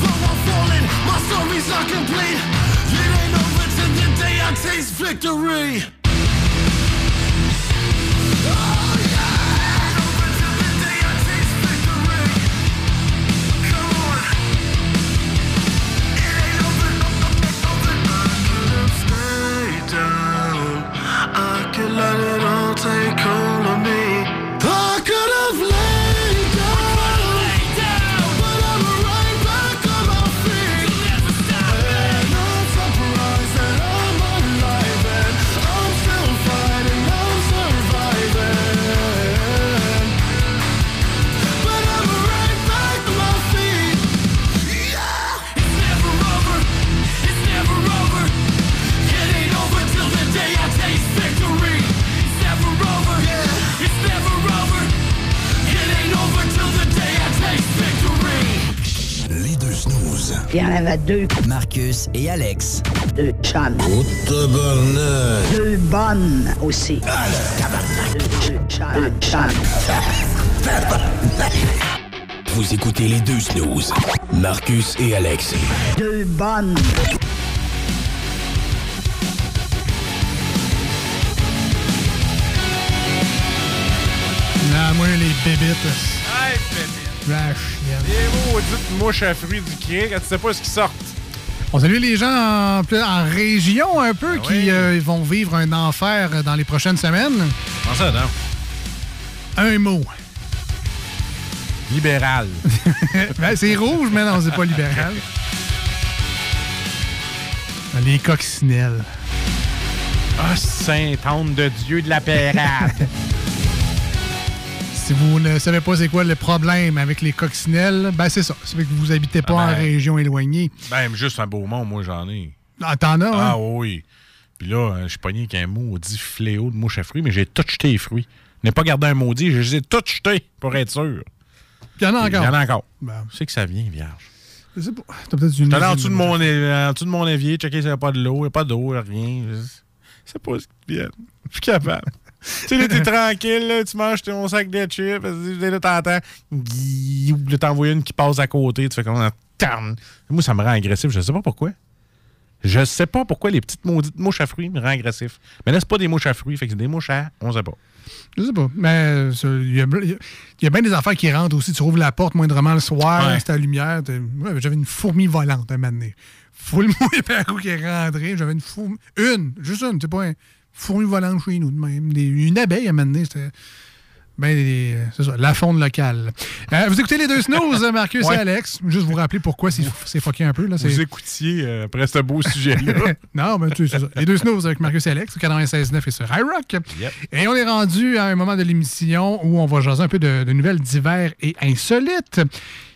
Though I'm falling, my story's not complete It ain't over till the day I taste victory deux. Marcus et Alex. Deux chums. Oh, deux bonnes aussi. Ah, deux, deux, deux Vous écoutez les deux snooze. Marcus et Alex. Deux bonnes. Ah, moi, les bébites. Hey. La chienne. Les maudites mouches à fruits du Québec, tu sais pas ce qui sort. On salue les gens en, en région un peu ah qui euh, vont vivre un enfer euh, dans les prochaines semaines. Comment ça, non? Un mot. Libéral. Ben, c'est rouge, mais non, c'est pas libéral. Les coccinelles. Ah, oh, Saint-Anne de Dieu de la Pérade! Si vous ne savez pas c'est quoi le problème avec les coccinelles, ben c'est ça. C'est que vous habitez pas Ah ben. en région éloignée. ben, juste un beau monde, moi, j'en ai. Ah, t'en as, hein? Ah oui. Puis là, euh, je suis pogné avec un maudit fléau de mouche à fruits, mais j'ai tout jeté les fruits. Je n'ai pas gardé un maudit, je les ai tous jetés pour être sûr. Il y en a Il y encore. en a encore. Ben. Sais que ça vient, vierge. Je sais pas. T'as peut-être une allé en dessous, de mon, é- en dessous de mon évier, checker s'il n'y a pas de l'eau, il n'y a pas d'eau, rien. Je sais pas ce qui vient. Je suis capable. Tu sais, là, t'es tranquille, là, tu manges ton sac de chips, là, t'entends, là, t'en vois une qui passe à côté, tu fais comme un tarn. Moi, ça me rend agressif, je sais pas pourquoi. Je sais pas pourquoi les petites maudites mouches à fruits me rendent agressif. Mais là, c'est pas des mouches à fruits, fait que c'est des mouches à, on sait pas. Je sais pas. Mais il y, a, il y a bien des affaires qui rentrent aussi. Tu ouvres la porte moindrement le soir, Ouais. c'est la lumière. ouais, J'avais une fourmi volante un moment donné. Full-moi par où qui est rentrée. J'avais une fourmi. Une, juste une. C'est pas un fourmi volante chez nous de même. Des- une abeille à donné. C'était. Ben, des- c'est ça, la faune locale. Euh, vous écoutez les deux snooze, Marcus Ouais. et Alex. Juste vous rappeler pourquoi c'est fucké un peu. Là, Vous écoutiez euh, après ce beau sujet-là. non, mais tu sais, c'est ça. Les deux snooze avec Marcus et Alex, au 96.9 et sur iRock. Et on est rendu à un moment de l'émission où on va jaser un peu de, de nouvelles divers et insolites.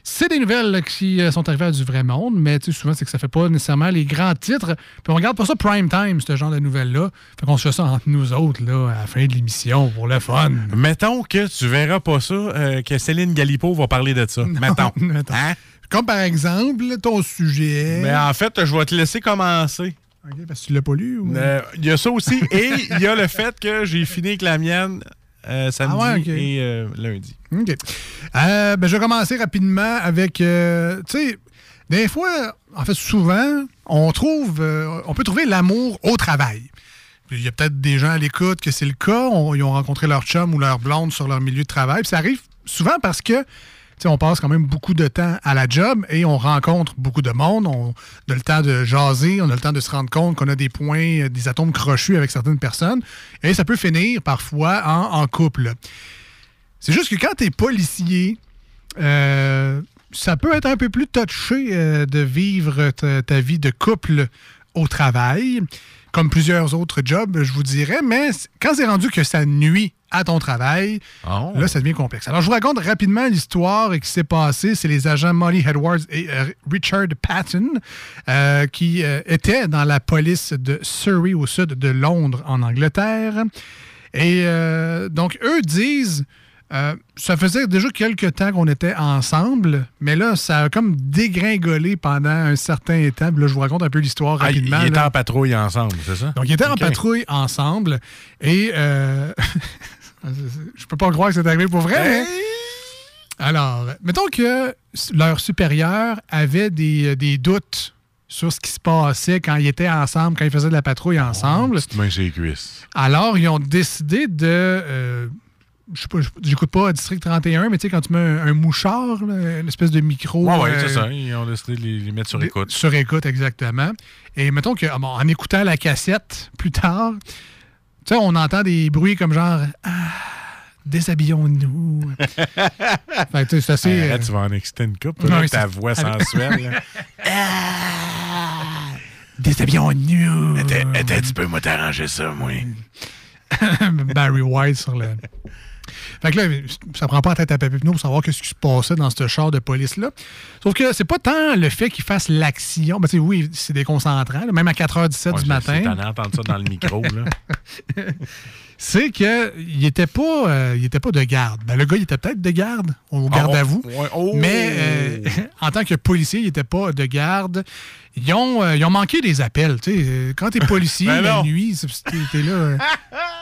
C'est des nouvelles qui euh, sont arrivées à du vrai monde, mais souvent, c'est que ça fait pas nécessairement les grands titres. Puis on regarde pas ça prime time, ce genre de nouvelles-là. Fait qu'on se fait ça entre nous autres, là, à la fin de l'émission, pour le fun. Mettons que tu verras pas ça, euh, que Céline Galipo va parler de ça. Mettons. Mettons. Hein? Comme par exemple, ton sujet. Mais en fait, je vais te laisser commencer. OK, parce que tu l'as pas lu? ou- Euh, Il y a ça aussi. et il y a le fait que j'ai fini avec la mienne euh, samedi Ah ouais, et euh, lundi. OK. Euh, ben, je vais commencer rapidement avec. tu sais, des fois, en fait, souvent, on trouve. on peut trouver l'amour au travail. Il y a peut-être des gens à l'écoute que c'est le cas. On- ils ont rencontré leur chum ou leur blonde sur leur milieu de travail. Puis ça arrive souvent parce que. On passe quand même beaucoup de temps à la job et on rencontre beaucoup de monde. On a le temps de jaser, on a le temps de se rendre compte qu'on a des points, euh, des atomes crochus avec certaines personnes. Et ça peut finir parfois en, couple. C'est juste que quand tu es policier, euh, ça peut être un peu plus touché euh, de vivre ta, ta vie de couple au travail, comme plusieurs autres jobs, je vous dirais, mais quand c'est rendu que ça nuit à ton travail, là, ça devient complexe. Alors, je vous raconte rapidement l'histoire qui s'est passée. C'est les agents Molly Edwards et euh, Richard Patton euh, qui euh, étaient dans la police de Surrey, au sud de Londres, en Angleterre. Et donc, eux disent, euh, ça faisait déjà quelques temps qu'on était ensemble, mais là, ça a comme dégringolé pendant un certain temps. Là, je vous raconte un peu l'histoire Ah, rapidement. il était là. en patrouille ensemble, c'est ça? Donc, ils étaient en patrouille ensemble. Et euh, je peux pas croire que c'est arrivé pour vrai. mais- Alors, mettons que leur supérieur avait des, des doutes sur ce qui se passait quand ils étaient ensemble, quand ils faisaient de la patrouille ensemble. Petite main les cuisses. Alors, ils ont décidé de. euh, je sais pas, j'écoute pas District 31, mais tu sais, quand tu mets un, un mouchard, là, une espèce de micro. Ouais, euh, c'est ça. Ils ont décidé de les, les mettre sur écoute. Sur écoute, exactement. Et mettons que, ah bon, en écoutant la cassette plus tard, tu sais, on entend des bruits comme genre Ah, déshabillons-nous. fait que, tu sais, c'est assez. Euh, arrête, tu vas en exciter une coupe, Ouais, là, ta voix sensuelle. là. Déshabillons-nous. Attends un petit peu, moi, t'arranger ça, moi. Barry White sur le. Fait que là, ça prend pas la tête à Papineau pour savoir ce qui se passait dans ce char de police-là. Sauf que c'est pas tant le fait qu'il fasse l'action. Ben, oui, c'est déconcentrant, là, même à 4h17 Ouais, du matin. sais, T'en entends ça dans le micro, là. c'est qu'il était pas euh, il était pas de garde. Ben, le gars, il était peut-être de garde, au garde Ah, à vous. ouais, oh! Mais euh, en tant que policier, il était pas de garde. Ils ont, euh, ils ont manqué des appels. tu Quand t'es policier Ben la nuit, t'es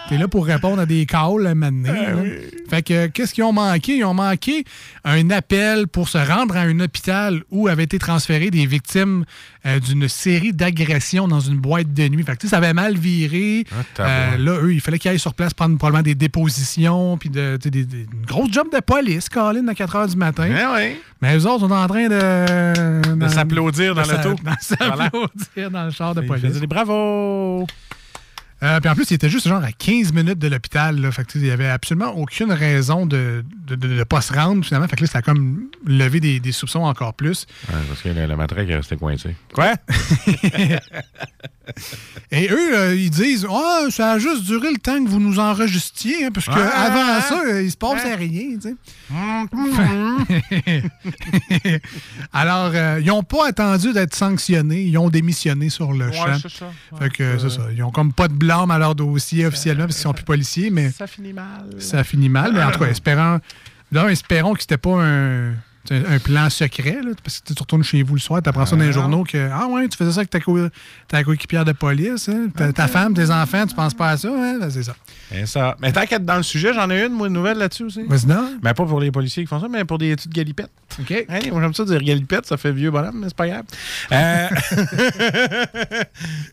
t'es là, pour répondre à des calls à donné, Ben. Fait que qu'est-ce qu'ils ont manqué? Ils ont manqué un appel pour se rendre à un hôpital où avaient été transférées des victimes d'une série d'agressions dans une boîte de nuit. Fait que tu ça avait mal viré. Ah, là, eux, il fallait qu'ils aillent sur place prendre probablement des dépositions, puis de, des, des- une grosse job de police, Colin, à 4 h du matin. Mais eux autres sont en train de... De s'applaudir dans l'auto. de S'applaudir dans le char de police. des bravos. Euh, puis en plus, il était juste genre à 15 minutes de l'hôpital. là. Fait que, il n'y avait absolument aucune raison de ne pas se rendre, finalement. Fait que là, ça a comme levé des, des soupçons encore plus. Ouais, parce que le, le matraque est resté coincé. Quoi? Et eux, euh, ils disent Ah, ça a juste duré le temps que vous nous enregistriez, hein, parce Ah, qu'avant ah, ça, euh, il se passe ah. rien. Alors, euh, ils n'ont pas attendu d'être sanctionnés, ils ont démissionné sur le Ouais, champ. c'est ça. Fait que c'est ça. Ils ont comme pas de blâme à leur dossier officiellement parce qu'ils sont plus policiers, mais Ça finit mal. ça finit mal. Mais en tout cas, espérant, d'abord, espérons que c'était pas un, un- plan secret, là, parce que tu retournes chez vous le soir, tu apprends ça dans les Ah. journaux que Ah ouais, tu faisais ça avec ta, co- ta coéquipière de police, hein? ta, ta femme, tes enfants, tu penses pas à ça, hein? Ben, c'est ça. Et ça. Mais tant qu'être dans le sujet, j'en ai une, moi, une nouvelle là-dessus aussi. Vas-y donc. Mais pas pour les policiers qui font ça, mais pour des petites galipettes. OK. Hein, moi, j'aime ça dire galipette, ça fait vieux bonhomme, mais c'est pas grave. Euh,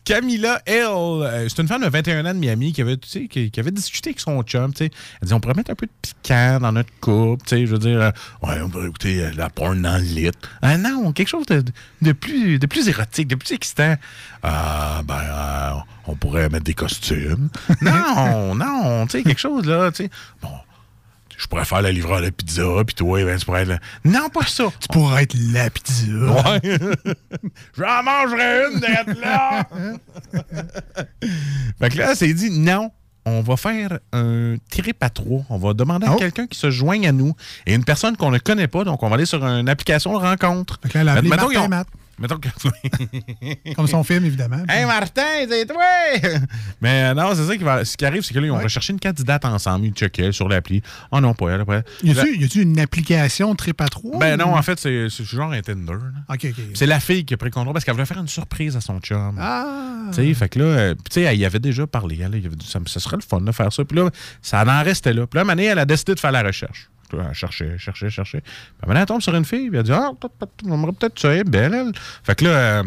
Camilla L. euh, C'est une femme de 21 ans de Miami qui avait, tu sais, qui, qui avait discuté avec son chum. tu sais. Elle dit on pourrait mettre un peu de piquant dans notre couple. tu sais, Je veux dire, euh, ouais, on pourrait écouter la porn dans le lit. Ah non, quelque chose de, de plus, de plus érotique, de plus excitant. Ah, ben, euh, on pourrait mettre des costumes. non, non, tu sais, quelque chose là. tu sais. Bon, je pourrais faire la livreur de pizza, puis toi, ben, tu pourrais être là. Non, pas ça. Tu pourrais être la pizza. Ouais. J'en mangerai une d'être là. fait que là, c'est dit non. On va faire un trip à trois. On va demander à Oh. quelqu'un qui se joigne à nous et une personne qu'on ne connaît pas. Donc, on va aller sur une application de rencontre. Que là, elle a appelé Mettons Martin qu'ils ont- Matt. Mettons que. Comme son film, évidemment. Hey Martin, c'est toi! Mais euh, non, c'est ça qui va. Ce qui arrive, c'est que là, ils ont recherché une candidate ensemble. Ils checkaient sur l'appli. Oh non, pas elle. Après. Y a-tu y une application trip à trois? Ben non, en fait, c'est genre un Tinder. là. OK, OK. C'est la fille qui a pris le contrôle parce qu'elle voulait faire une surprise à son chum. Ah! Tu sais, fait que là, euh, tu sais, elle y avait déjà parlé. Elle, il avait dit, ça, ça serait le fun de faire ça. Puis là, ça en restait là. Puis là, donné, elle a décidé de faire la recherche. Elle cherchait, cherchait, cherchait. Moment donné, elle tombe sur une fille. Elle dit, ah, peut-être, peut-être, ça, est belle, elle. Fait que là, euh,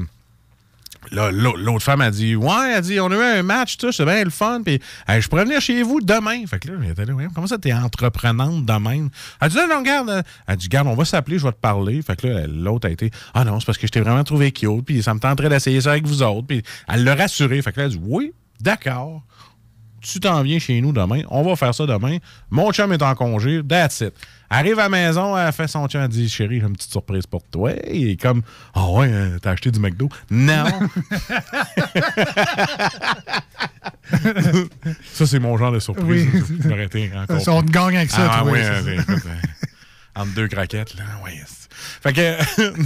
l'autre femme a dit Ouais, elle dit On a eu un match, tout, c'est bien le fun. Puis je pourrais venir chez vous demain. Fait que là, était là, comment ça, t'es entreprenante de même? Elle dit Non, non, regarde. euh, Elle dit Garde, on va s'appeler, je vais te parler. Fait que là, l'autre a été Ah non, c'est parce que je t'ai vraiment trouvé cute. Puis ça me tenterait d'essayer ça avec vous autres. Puis elle l'a rassuré. Fait que là, elle dit Oui, d'accord. Tu t'en viens chez nous demain. On va faire ça demain. Mon chum est en congé. That's it. Arrive à la maison, elle fait son chum. Elle dit Chérie, j'ai une petite surprise pour toi. Est comme Ah ouais, hein, t'as acheté du McDo? Non. ça, c'est mon genre de surprise. Oui. Encore. Ça, on te gagne avec ça, Ah, toi, ouais, ça, hein, c'est- écoute, hein, entre deux craquettes, là. Ouais. Fait que.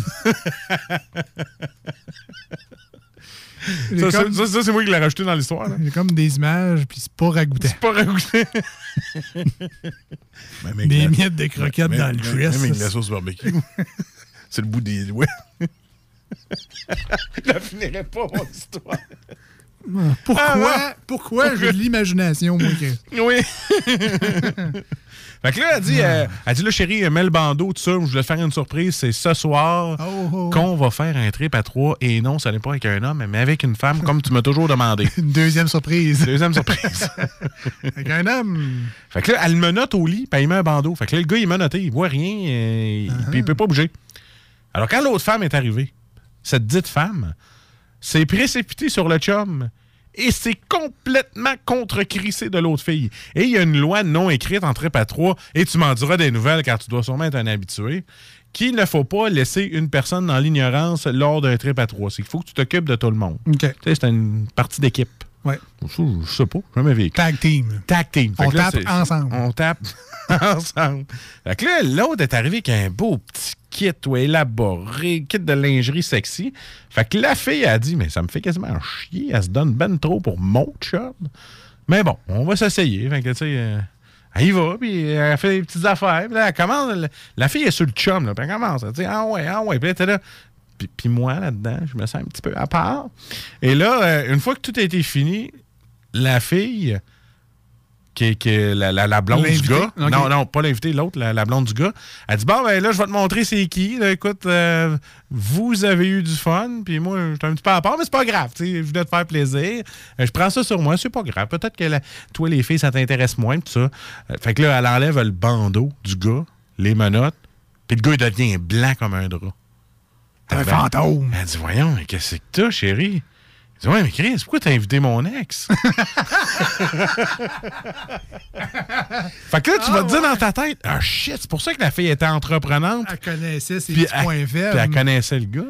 Ça, comme- ça, ça, c'est moi qui l'ai rajouté dans l'histoire. là. Il y a comme des images, puis c'est pas ragoûté. C'est pas avec Des la- miettes de croquettes même- dans le dress. Même avec la sauce barbecue. c'est le bout des doigts. Je la finirai pas, mon histoire. Pourquoi? Ah, ouais. Pourquoi? J'ai de l'imagination, moi? que- Oui. Fait que là, elle dit, euh, elle dit là, chérie, mets le bandeau, tout ça, je voulais te faire une surprise, c'est ce soir oh. qu'on va faire un trip à trois. Et non, ça n'est pas avec un homme, mais avec une femme, comme tu m'as toujours demandé. Une deuxième surprise. Deuxième surprise. Avec un homme. Fait que là, elle me note au lit, puis il met un bandeau. Fait que là, le gars, il m'a noté, il voit rien, euh, il- puis il peut pas bouger. Alors, quand l'autre femme est arrivée, cette dite femme s'est précipitée sur le chum et s'est complètement contre-crissée de l'autre fille. Et il y a une loi non écrite en trip à trois, et tu m'en diras des nouvelles car tu dois sûrement être un habitué, qu'il ne faut pas laisser une personne dans l'ignorance lors d'un trip à trois. C'est qu'il faut que tu t'occupes de tout le monde. Tu sais, c'est une partie d'équipe. Ouais. Je, je sais pas, jamais vécu. Tag team. Tag team. Fait On là, tape ensemble. On tape ensemble. Fait que là, l'autre est arrivé avec un beau petit kit ou élaboré, kit de lingerie sexy. Fait que la fille a dit, mais ça me fait quasiment chier, elle se donne ben trop pour mon chum. Mais bon, on va s'essayer. Fait que, tu sais, euh, elle y va, puis elle fait des petites affaires. Puis là, elle commence, la, la fille est sur le chum, là, puis elle commence, elle dit, ah ouais, ah ouais. Puis là, t'es là. Puis, puis moi, là-dedans, je me sens un petit peu à part. Et là, euh, une fois que tout a été fini, la fille, qui la, la- la blonde du gars, non, non, pas l'invité, l'autre, la, la blonde du gars, elle dit Bon, ben là, je vais te montrer c'est qui. Là, écoute, euh, vous avez eu du fun, puis moi, j'étais un petit peu à part, mais c'est pas grave, tu sais, je voulais te faire plaisir. Euh, je prends ça sur moi, c'est pas grave. Peut-être que toi, les filles, ça t'intéresse moins, tout ça. Fait que là, elle enlève le bandeau du gars, les menottes, puis le gars, il devient blanc comme un drap. Un Ben, fantôme. Elle dit Voyons, mais qu'est-ce que t'as, chérie? Je dis, ouais, mais Chris, pourquoi t'as invité mon ex? fait que là, tu vas te dire dans ta tête, ah shit, c'est pour ça que la fille était entreprenante. Elle connaissait ses Puis petits elle, points puis faibles. elle connaissait le gars.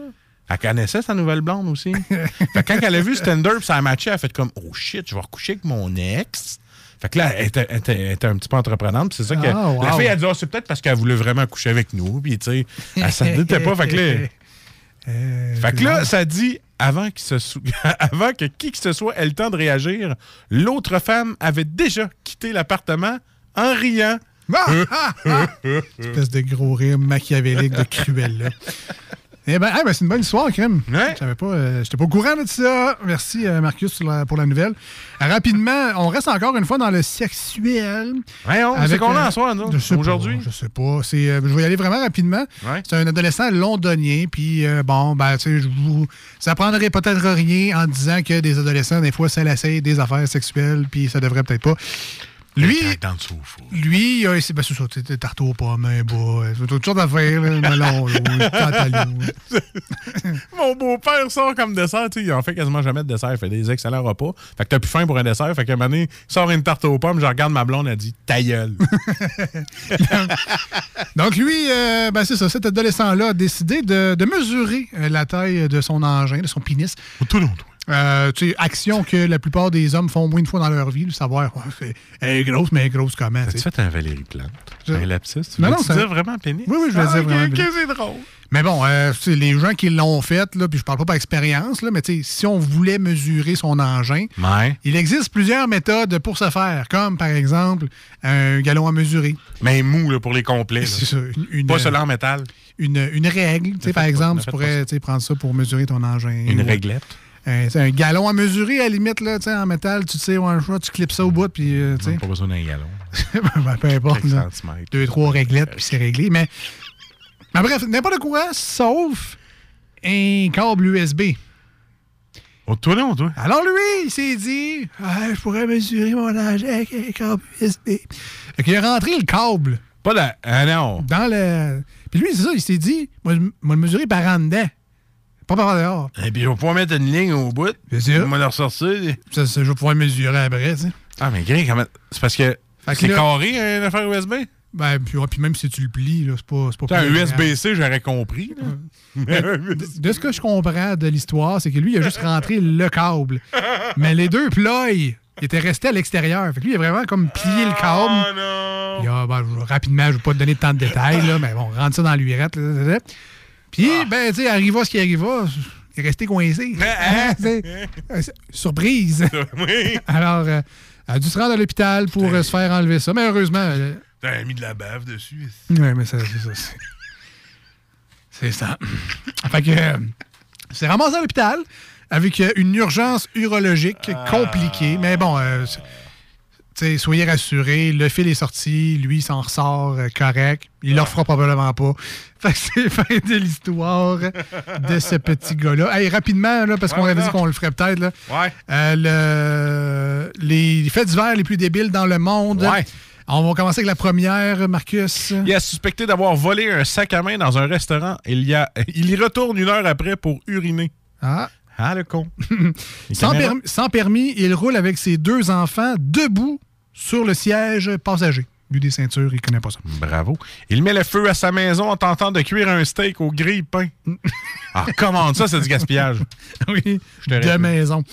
Elle connaissait sa nouvelle blonde aussi. fait que quand elle a vu Stender puis ça a matché, elle a fait comme Oh shit, je vais recoucher avec mon ex. Fait que là, elle était, elle était- elle était un petit peu entreprenante. puis C'est ça que. Ah, wow. La fille a dit Ah, c'est peut-être parce qu'elle voulait vraiment coucher avec nous. Puis tu sais, elle s'en doutait pas. Fait que là. Euh, Fait que là, ça dit, avant, qu'il se sou- avant que qui que ce soit ait le temps de réagir, l'autre femme avait déjà quitté l'appartement en riant. Espèce de gros rire machiavélique de Cruella. Eh ben, ben, c'est une bonne histoire, Crème. Je savais pas, euh, j'étais pas au courant de ça. Merci, euh, Marcus, pour la, pour la nouvelle. Rapidement, on reste encore une fois dans le sexuel. Voyons, c'est Avec, qu'on a euh, en pas, aujourd'hui? Je sais pas. C'est, euh, je vais y aller vraiment rapidement. C'est un adolescent londonien, puis bon, ben, tu sais. Ça prendrait peut-être rien en disant que des adolescents, des fois, ça l'essaye des affaires sexuelles, puis ça devrait peut-être pas. Lui, lui, il a essayé, ben, c'est ça, sais, tarte aux pommes, bas, euh, toutes sortes d'affaires, melon. Mon beau-père sort comme dessert, tu sais, il en fait quasiment jamais de dessert, il fait des excellents repas. Fait que t'as plus faim pour un dessert, fait qu'à un moment donné, il sort une tarte aux pommes, je regarde ma blonde, elle dit ta gueule. Donc, lui, euh, ben, c'est ça, cet adolescent-là a décidé de, de mesurer euh, la taille de son engin, de son pénis. Euh, tu sais, action que la plupart des hommes font moins une fois dans leur vie, de savoir, ouais, elle est grosse, mais elle est grosse comment. tu As-tu sais? fait un Valérie Plante? Un lapsus? Tu Non, veux non, ça- dire vraiment pénis? Oui, oui, je vais Ah, dire vraiment ok, pénis. ok, c'est drôle. Mais bon, euh, tu les gens qui l'ont fait, là, puis je parle pas par expérience, là, mais tu si on voulait mesurer son engin, Ouais. il existe plusieurs méthodes pour ce faire, comme par exemple un galon à mesurer. Mais mou, là, pour les complets. C'est ça. Une, Pas celui en métal. Une, une règle, tu par exemple, tu pourrais tu prendre ça pour mesurer ton engin. Une réglette? Tu sais, un galon à mesurer, à la limite, là, en métal, tu sais, un choix, tu clips ça au bout, puis euh. Pas besoin d'un galon. Ben, peu importe. Là. Deux, trois réglettes, puis c'est réglé. Mais, mais bref, n'importe quoi, sauf un câble USB. Oh, toi, non, toi. Alors lui, il s'est dit, Ah, je pourrais mesurer mon engin avec un câble USB. Fait qu'il a rentré le câble. Pas la. Ah non. Dans le. Puis lui, c'est ça, il s'est dit, moi, je vais le mesurer par en dedans. Pas par dehors. Et puis, je vais pouvoir mettre une ligne au bout. C'est sûr. On va le ressortir. Ça, ça, je vais pouvoir mesurer après, tu sais. Ah, mais Greg, comment. C'est parce que. C'est là- carré, une affaire USB? Ben, puis, ouais, puis même si tu le plies, là, c'est pas, c'est pas un. USB-C, j'aurais compris. là. De, de ce que je comprends de l'histoire, c'est que lui, il a juste rentré le câble. Mais les deux ploys, étaient restés à l'extérieur. Fait que lui, il a vraiment comme plié le câble. Il a, ben, je- rapidement, je ne vais pas te donner tant de détails, là, mais bon, rentre ça dans l'urette. Puis, ben, tu sais, arriva ce qui arriva. Il est resté coincé. Hein, tu sais. Euh, Surprise. Alors, euh, elle a dû se rendre à l'hôpital pour euh, se faire enlever ça. Mais heureusement. euh, T'as mis de la bave dessus. Ouais, mais ça, c'est ça. c'est- ça. Fait que euh, c'est ramassé à l'hôpital avec une urgence urologique compliquée. Mais bon, soyez rassurés, le fil est sorti, lui, il s'en ressort euh, correct. Il le refera probablement pas. Fait que c'est fin de l'histoire de ce petit gars-là. Hey, rapidement, là, parce qu'on avait dit qu'on le ferait peut-être. là. Ouais. Euh, le- les faits divers les plus débiles dans le monde. Ouais. On va commencer avec la première, Marcus. Il est suspecté d'avoir volé un sac à main dans un restaurant. Il y, a, il y retourne une heure après pour uriner. Ah. Ah, le con. Permis- sans permis, il roule avec ses deux enfants debout sur le siège passager. Vu des ceintures, il connaît pas ça. Bravo. Il met le feu à sa maison en tentant de cuire un steak au grille-pain. ah, comment ça, c'est du gaspillage? oui, de maison.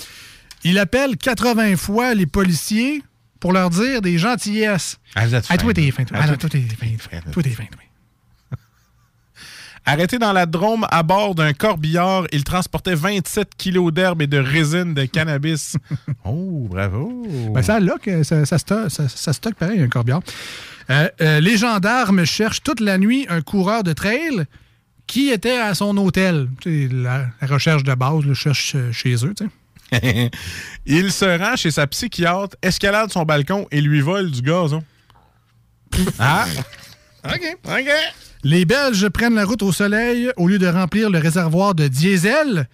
Il appelle 80 fois les policiers pour leur dire des gentillesses. Ah, vous êtes toi, fin, t'es Ah, toi, toi, t'es fin. Toi, t'es fin. Arrêté dans la Drôme à bord d'un corbillard, il transportait 27 kilos d'herbe et de résine de cannabis. oh, bravo. Ben, ça, là, que ça, ça, stocke, ça, ça stocke pareil, un corbillard. Euh, euh, les gendarmes cherchent toute la nuit un coureur de trail qui était à son hôtel. La, la recherche de base, le cherche euh, chez eux. tu sais. il se rend chez sa psychiatre, escalade son balcon et lui vole du gazon. ah! Les Belges prennent la route au soleil au lieu de remplir le réservoir de diesel.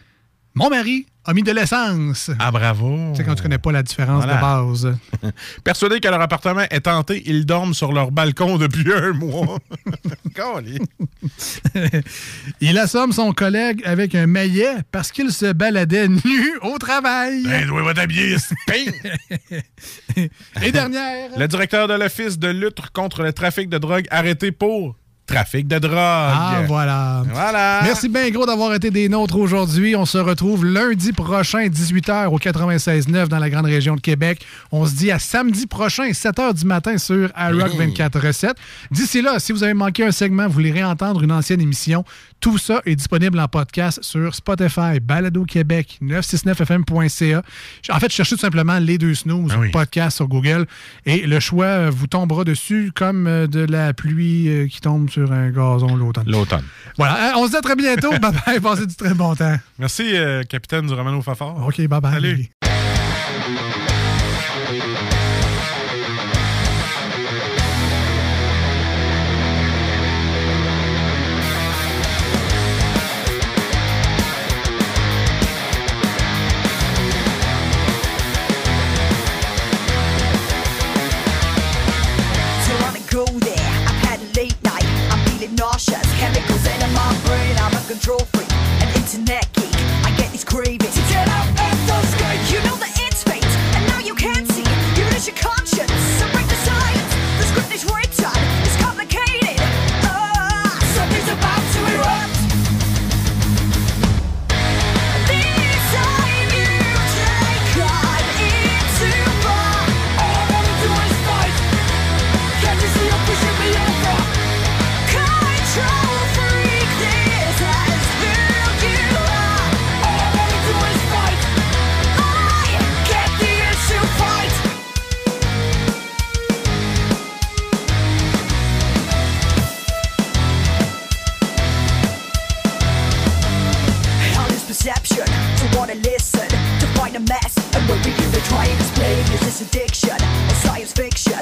Mon mari a mis de l'essence. Ah, bravo. Tu sais, quand tu connais pas la différence Voilà. de base. Persuadés que leur appartement est hanté, ils dorment sur leur balcon depuis un mois. Il assomme son collègue avec un maillet parce qu'il se baladait nu au travail. Ben, doit habiller, Et dernière. Le directeur de l'Office de lutte contre le trafic de drogue arrêté pour trafic de drogue. Ah, voilà. Voilà. Merci bien gros d'avoir été des nôtres aujourd'hui. On se retrouve lundi prochain, 18h au 96.9 dans la grande région de Québec. On se dit à samedi prochain, 7h du matin sur iRock 24 recettes. D'ici là, si vous avez manqué un segment, vous voulez réentendre une ancienne émission, tout ça est disponible en podcast sur Spotify, Balado Québec, 969fm.ca. En fait, cherchez tout simplement les deux snooze, podcast sur Google, et le choix euh, vous tombera dessus comme euh, de la pluie euh, qui tombe sur un gazon l'automne. L'automne. Voilà, on se dit à très bientôt. bye bye, passez du très bon temps. Merci, euh, capitaine du Romano Fafard. OK, bye bye. Salut. Is this addiction or science fiction?